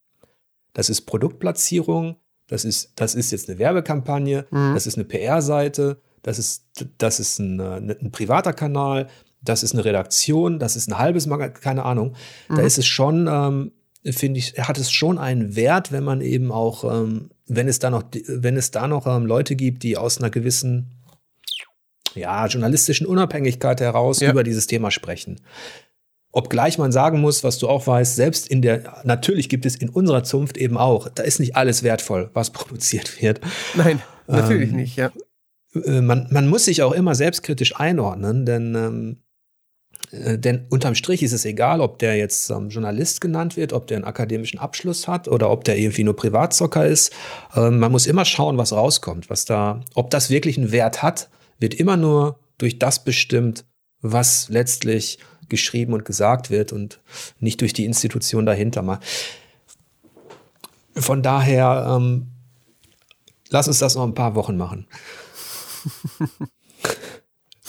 das ist Produktplatzierung, das ist, das ist jetzt eine Werbekampagne, mhm. das ist eine PR-Seite, das ist, das ist ein, ein, privater Kanal, das ist eine Redaktion, das ist ein halbes Magazin, keine Ahnung. Mhm. Da ist es schon ähm, finde ich, hat es schon einen Wert, wenn man eben auch, ähm, wenn es da noch, wenn es da noch ähm, Leute gibt, die aus einer gewissen, ja, journalistischen Unabhängigkeit heraus ja. über dieses Thema sprechen. Obgleich man sagen muss, was du auch weißt, selbst in der, natürlich gibt es in unserer Zunft eben auch, da ist nicht alles wertvoll, was produziert wird. Nein, natürlich ähm, nicht, ja. Äh, man, man muss sich auch immer selbstkritisch einordnen, denn ähm, äh, denn unterm Strich ist es egal, ob der jetzt ähm, Journalist genannt wird, ob der einen akademischen Abschluss hat oder ob der irgendwie nur Privatzocker ist. Ähm, man muss immer schauen, was rauskommt, was da, ob das wirklich einen Wert hat, wird immer nur durch das bestimmt, was letztlich geschrieben und gesagt wird und nicht durch die Institution dahinter mal. Von daher, ähm, lass uns das noch ein paar Wochen machen.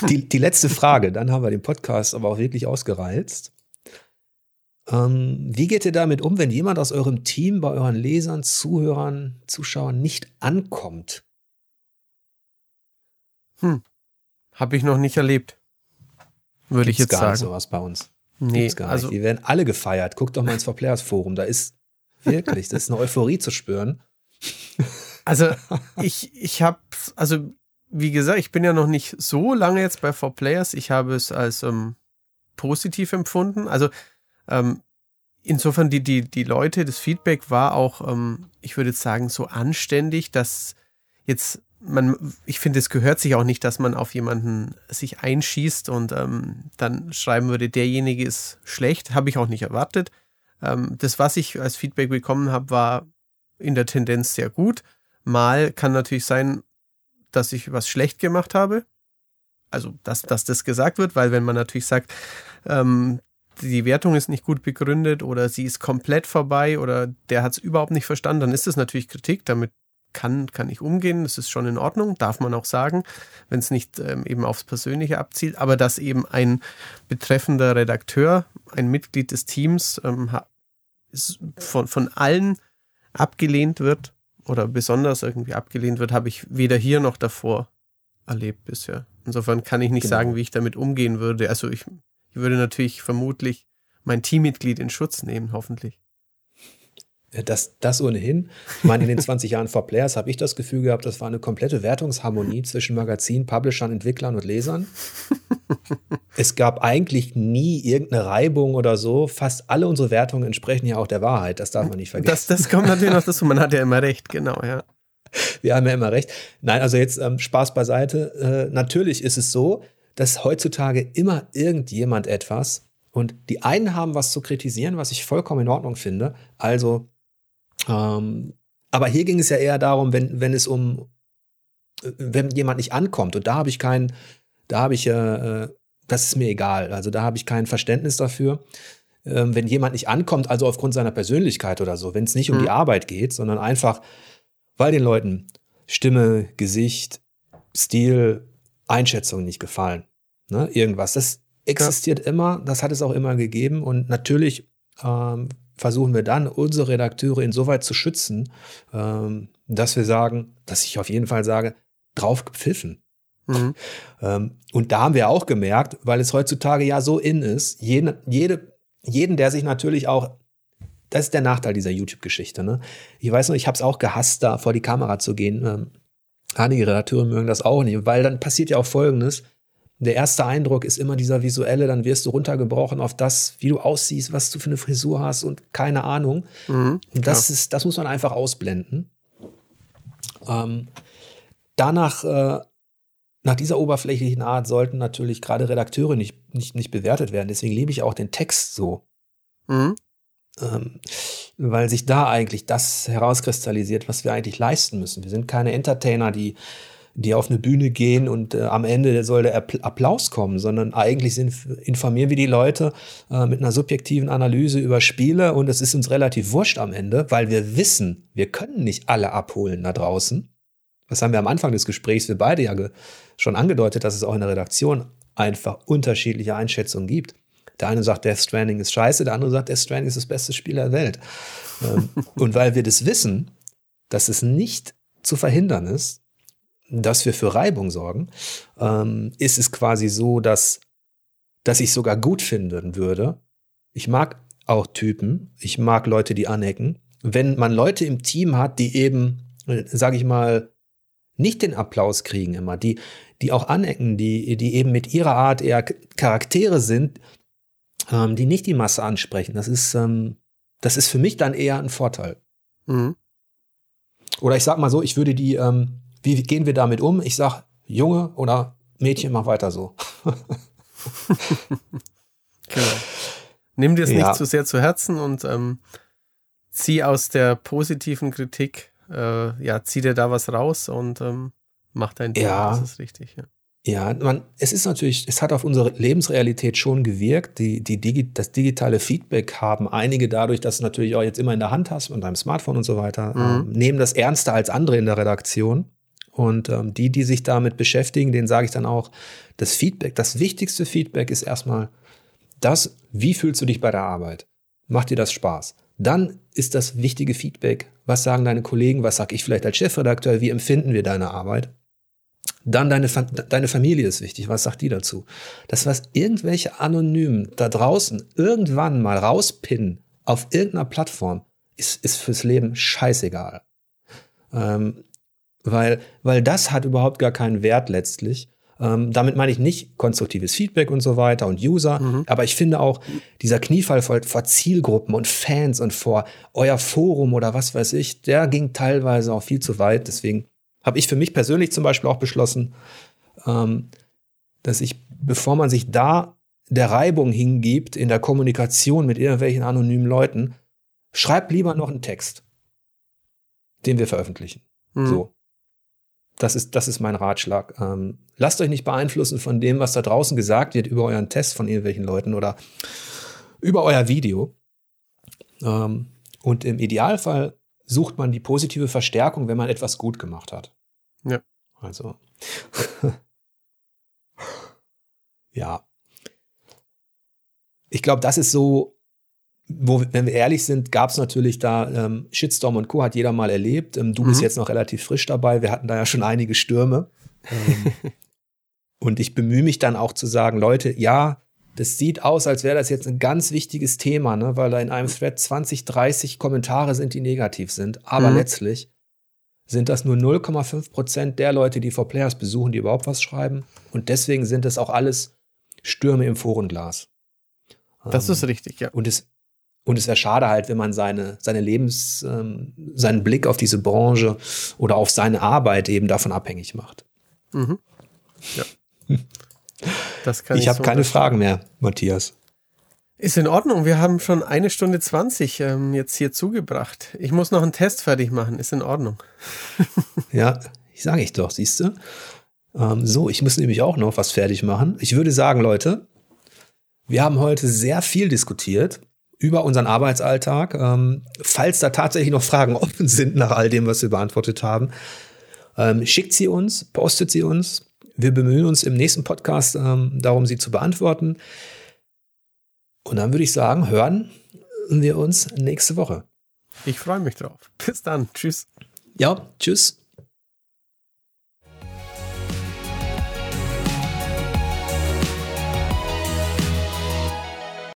die, die letzte Frage, dann haben wir den Podcast aber auch wirklich ausgereizt. Ähm, wie geht ihr damit um, wenn jemand aus eurem Team bei euren Lesern, Zuhörern, Zuschauern nicht ankommt? Hm. Habe ich noch nicht erlebt. Würde ich jetzt gar sagen. Nicht sowas bei uns. Nee, Gibt's gar also nicht. Die werden alle gefeiert. Guckt doch mal ins Verplayers Forum. Da ist wirklich, das ist eine Euphorie zu spüren. Also ich, ich habe, also wie gesagt, ich bin ja noch nicht so lange jetzt bei 4Players. Ich habe es als ähm, positiv empfunden. Also ähm, insofern die, die, die Leute, das Feedback war auch, ähm, ich würde sagen, so anständig, dass jetzt man, ich finde, es gehört sich auch nicht, dass man auf jemanden sich einschießt und ähm, dann schreiben würde, derjenige ist schlecht. Habe ich auch nicht erwartet. Ähm, das, was ich als Feedback bekommen habe, war in der Tendenz sehr gut. Mal kann natürlich sein, dass ich was schlecht gemacht habe. Also, dass, dass das gesagt wird, weil wenn man natürlich sagt, ähm, die Wertung ist nicht gut begründet oder sie ist komplett vorbei oder der hat es überhaupt nicht verstanden, dann ist das natürlich Kritik. Damit kann, kann ich umgehen, das ist schon in Ordnung, darf man auch sagen, wenn es nicht ähm, eben aufs Persönliche abzielt, aber dass eben ein betreffender Redakteur, ein Mitglied des Teams ähm, von, von allen abgelehnt wird oder besonders irgendwie abgelehnt wird, habe ich weder hier noch davor erlebt bisher. Insofern kann ich nicht genau. sagen, wie ich damit umgehen würde. Also ich, ich würde natürlich vermutlich mein Teammitglied in Schutz nehmen, hoffentlich. Das, das ohnehin. Ich meine, in den 20 Jahren vor Players habe ich das Gefühl gehabt, das war eine komplette Wertungsharmonie zwischen Magazin, Publishern, Entwicklern und Lesern. es gab eigentlich nie irgendeine Reibung oder so. Fast alle unsere Wertungen entsprechen ja auch der Wahrheit. Das darf man nicht vergessen. Das, das kommt natürlich noch dazu. Man hat ja immer recht, genau, ja. Wir haben ja immer recht. Nein, also jetzt ähm, Spaß beiseite. Äh, natürlich ist es so, dass heutzutage immer irgendjemand etwas und die einen haben was zu kritisieren, was ich vollkommen in Ordnung finde. Also ähm, aber hier ging es ja eher darum, wenn, wenn es um, wenn jemand nicht ankommt und da habe ich keinen, da habe ich, äh, das ist mir egal. Also da habe ich kein Verständnis dafür. Ähm, wenn jemand nicht ankommt, also aufgrund seiner Persönlichkeit oder so, wenn es nicht um mhm. die Arbeit geht, sondern einfach, weil den Leuten Stimme, Gesicht, Stil, Einschätzung nicht gefallen. Ne? Irgendwas. Das existiert ja. immer, das hat es auch immer gegeben und natürlich ähm, versuchen wir dann, unsere Redakteure insoweit zu schützen, ähm, dass wir sagen, dass ich auf jeden Fall sage, drauf gepfiffen. Mhm. Ähm, und da haben wir auch gemerkt, weil es heutzutage ja so in ist, jede, jede, jeden, der sich natürlich auch das ist der Nachteil dieser YouTube-Geschichte. Ne? Ich weiß noch, ich habe es auch gehasst, da vor die Kamera zu gehen. Ähm, einige Redakteure mögen das auch nicht, weil dann passiert ja auch Folgendes der erste Eindruck ist immer dieser visuelle, dann wirst du runtergebrochen auf das, wie du aussiehst, was du für eine Frisur hast und keine Ahnung. Mhm, und das ja. ist, das muss man einfach ausblenden. Ähm, danach, äh, nach dieser oberflächlichen Art sollten natürlich gerade Redakteure nicht, nicht, nicht bewertet werden. Deswegen liebe ich auch den Text so. Mhm. Ähm, weil sich da eigentlich das herauskristallisiert, was wir eigentlich leisten müssen. Wir sind keine Entertainer, die die auf eine Bühne gehen und äh, am Ende soll der Applaus kommen, sondern eigentlich sind, informieren wir die Leute äh, mit einer subjektiven Analyse über Spiele und es ist uns relativ wurscht am Ende, weil wir wissen, wir können nicht alle abholen da draußen. Das haben wir am Anfang des Gesprächs, wir beide ja schon angedeutet, dass es auch in der Redaktion einfach unterschiedliche Einschätzungen gibt. Der eine sagt, Death Stranding ist scheiße, der andere sagt, Death Stranding ist das beste Spiel der Welt. Ähm, und weil wir das wissen, dass es nicht zu verhindern ist, dass wir für Reibung sorgen, ähm, ist es quasi so, dass, dass ich sogar gut finden würde. Ich mag auch Typen, ich mag Leute, die anecken. Wenn man Leute im Team hat, die eben, äh, sage ich mal, nicht den Applaus kriegen immer, die, die auch anecken, die, die eben mit ihrer Art eher Charaktere sind, ähm, die nicht die Masse ansprechen. Das ist, ähm, das ist für mich dann eher ein Vorteil. Mhm. Oder ich sag mal so, ich würde die, ähm, wie gehen wir damit um? Ich sage, Junge oder Mädchen, mach weiter so. genau. Nimm dir es ja. nicht zu sehr zu Herzen und ähm, zieh aus der positiven Kritik, äh, ja, zieh dir da was raus und ähm, mach dein Ding. Ja. Das ist richtig, ja. Ja, man, es ist natürlich, es hat auf unsere Lebensrealität schon gewirkt. Die, die Digi das digitale Feedback haben einige dadurch, dass du natürlich auch jetzt immer in der Hand hast und deinem Smartphone und so weiter, mhm. ähm, nehmen das ernster als andere in der Redaktion. Und ähm, die, die sich damit beschäftigen, denen sage ich dann auch, das Feedback, das wichtigste Feedback ist erstmal das, wie fühlst du dich bei der Arbeit? Macht dir das Spaß? Dann ist das wichtige Feedback, was sagen deine Kollegen, was sage ich vielleicht als Chefredakteur, wie empfinden wir deine Arbeit? Dann deine, deine Familie ist wichtig, was sagt die dazu? Das, was irgendwelche Anonymen da draußen irgendwann mal rauspinnen auf irgendeiner Plattform, ist, ist fürs Leben scheißegal. Ähm, weil, weil das hat überhaupt gar keinen Wert letztlich. Ähm, damit meine ich nicht konstruktives Feedback und so weiter und User, mhm. aber ich finde auch dieser Kniefall vor, vor, Zielgruppen und Fans und vor euer Forum oder was weiß ich, der ging teilweise auch viel zu weit. Deswegen habe ich für mich persönlich zum Beispiel auch beschlossen, ähm, dass ich, bevor man sich da der Reibung hingibt in der Kommunikation mit irgendwelchen anonymen Leuten, schreibt lieber noch einen Text, den wir veröffentlichen. Mhm. So. Das ist, das ist mein Ratschlag. Ähm, lasst euch nicht beeinflussen von dem, was da draußen gesagt wird über euren Test von irgendwelchen Leuten oder über euer Video. Ähm, und im Idealfall sucht man die positive Verstärkung, wenn man etwas gut gemacht hat. Ja. Also. ja. Ich glaube, das ist so wo, wenn wir ehrlich sind, gab es natürlich da ähm, Shitstorm und Co. hat jeder mal erlebt. Ähm, du mhm. bist jetzt noch relativ frisch dabei. Wir hatten da ja schon einige Stürme. Ähm, und ich bemühe mich dann auch zu sagen, Leute, ja, das sieht aus, als wäre das jetzt ein ganz wichtiges Thema, ne? weil da in einem Thread 20, 30 Kommentare sind, die negativ sind. Aber mhm. letztlich sind das nur 0,5 Prozent der Leute, die vor Players besuchen, die überhaupt was schreiben. Und deswegen sind das auch alles Stürme im Forenglas. Das ist ähm, richtig, ja. Und es, und es wäre schade halt, wenn man seine, seine Lebens, ähm, seinen Blick auf diese Branche oder auf seine Arbeit eben davon abhängig macht. Mhm. Ja. Das kann ich ich habe so keine Fragen mehr, Matthias. Ist in Ordnung. Wir haben schon eine Stunde zwanzig ähm, jetzt hier zugebracht. Ich muss noch einen Test fertig machen. Ist in Ordnung. ja, ich sage ich doch, siehst du. Ähm, so, ich muss nämlich auch noch was fertig machen. Ich würde sagen, Leute, wir haben heute sehr viel diskutiert über unseren Arbeitsalltag. Ähm, falls da tatsächlich noch Fragen offen sind nach all dem, was wir beantwortet haben, ähm, schickt sie uns, postet sie uns. Wir bemühen uns im nächsten Podcast ähm, darum, sie zu beantworten. Und dann würde ich sagen, hören wir uns nächste Woche. Ich freue mich drauf. Bis dann. Tschüss. Ja, tschüss.